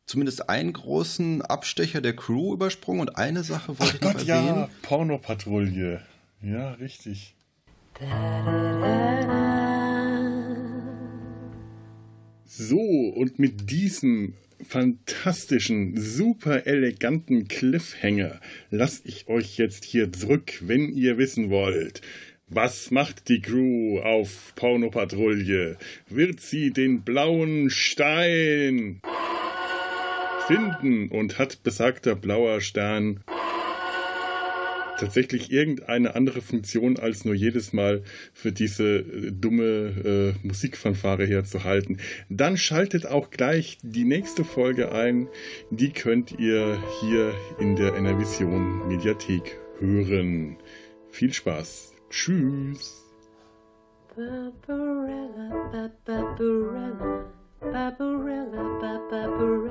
[SPEAKER 1] zumindest einen großen Abstecher der Crew übersprungen und eine Sache wollte
[SPEAKER 2] Ach
[SPEAKER 1] ich
[SPEAKER 2] Gott,
[SPEAKER 1] noch erwähnen.
[SPEAKER 2] ja, Pornopatrouille. Ja, richtig. So, und mit diesem fantastischen, super eleganten Cliffhanger lasse ich euch jetzt hier zurück, wenn ihr wissen wollt. Was macht die Crew auf Pornopatrouille? Wird sie den blauen Stein finden und hat besagter blauer Stern tatsächlich irgendeine andere Funktion, als nur jedes Mal für diese äh, dumme äh, Musikfanfare herzuhalten. Dann schaltet auch gleich die nächste Folge ein. Die könnt ihr hier in der Enervision Mediathek hören. Viel Spaß. Tschüss.
[SPEAKER 3] Barbarella, Barbarella, Barbarella, Barbarella,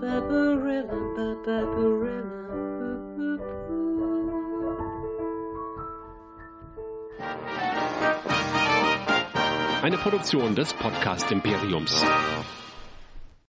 [SPEAKER 3] Barbarella, Barbarella.
[SPEAKER 4] Eine Produktion des Podcast Imperiums.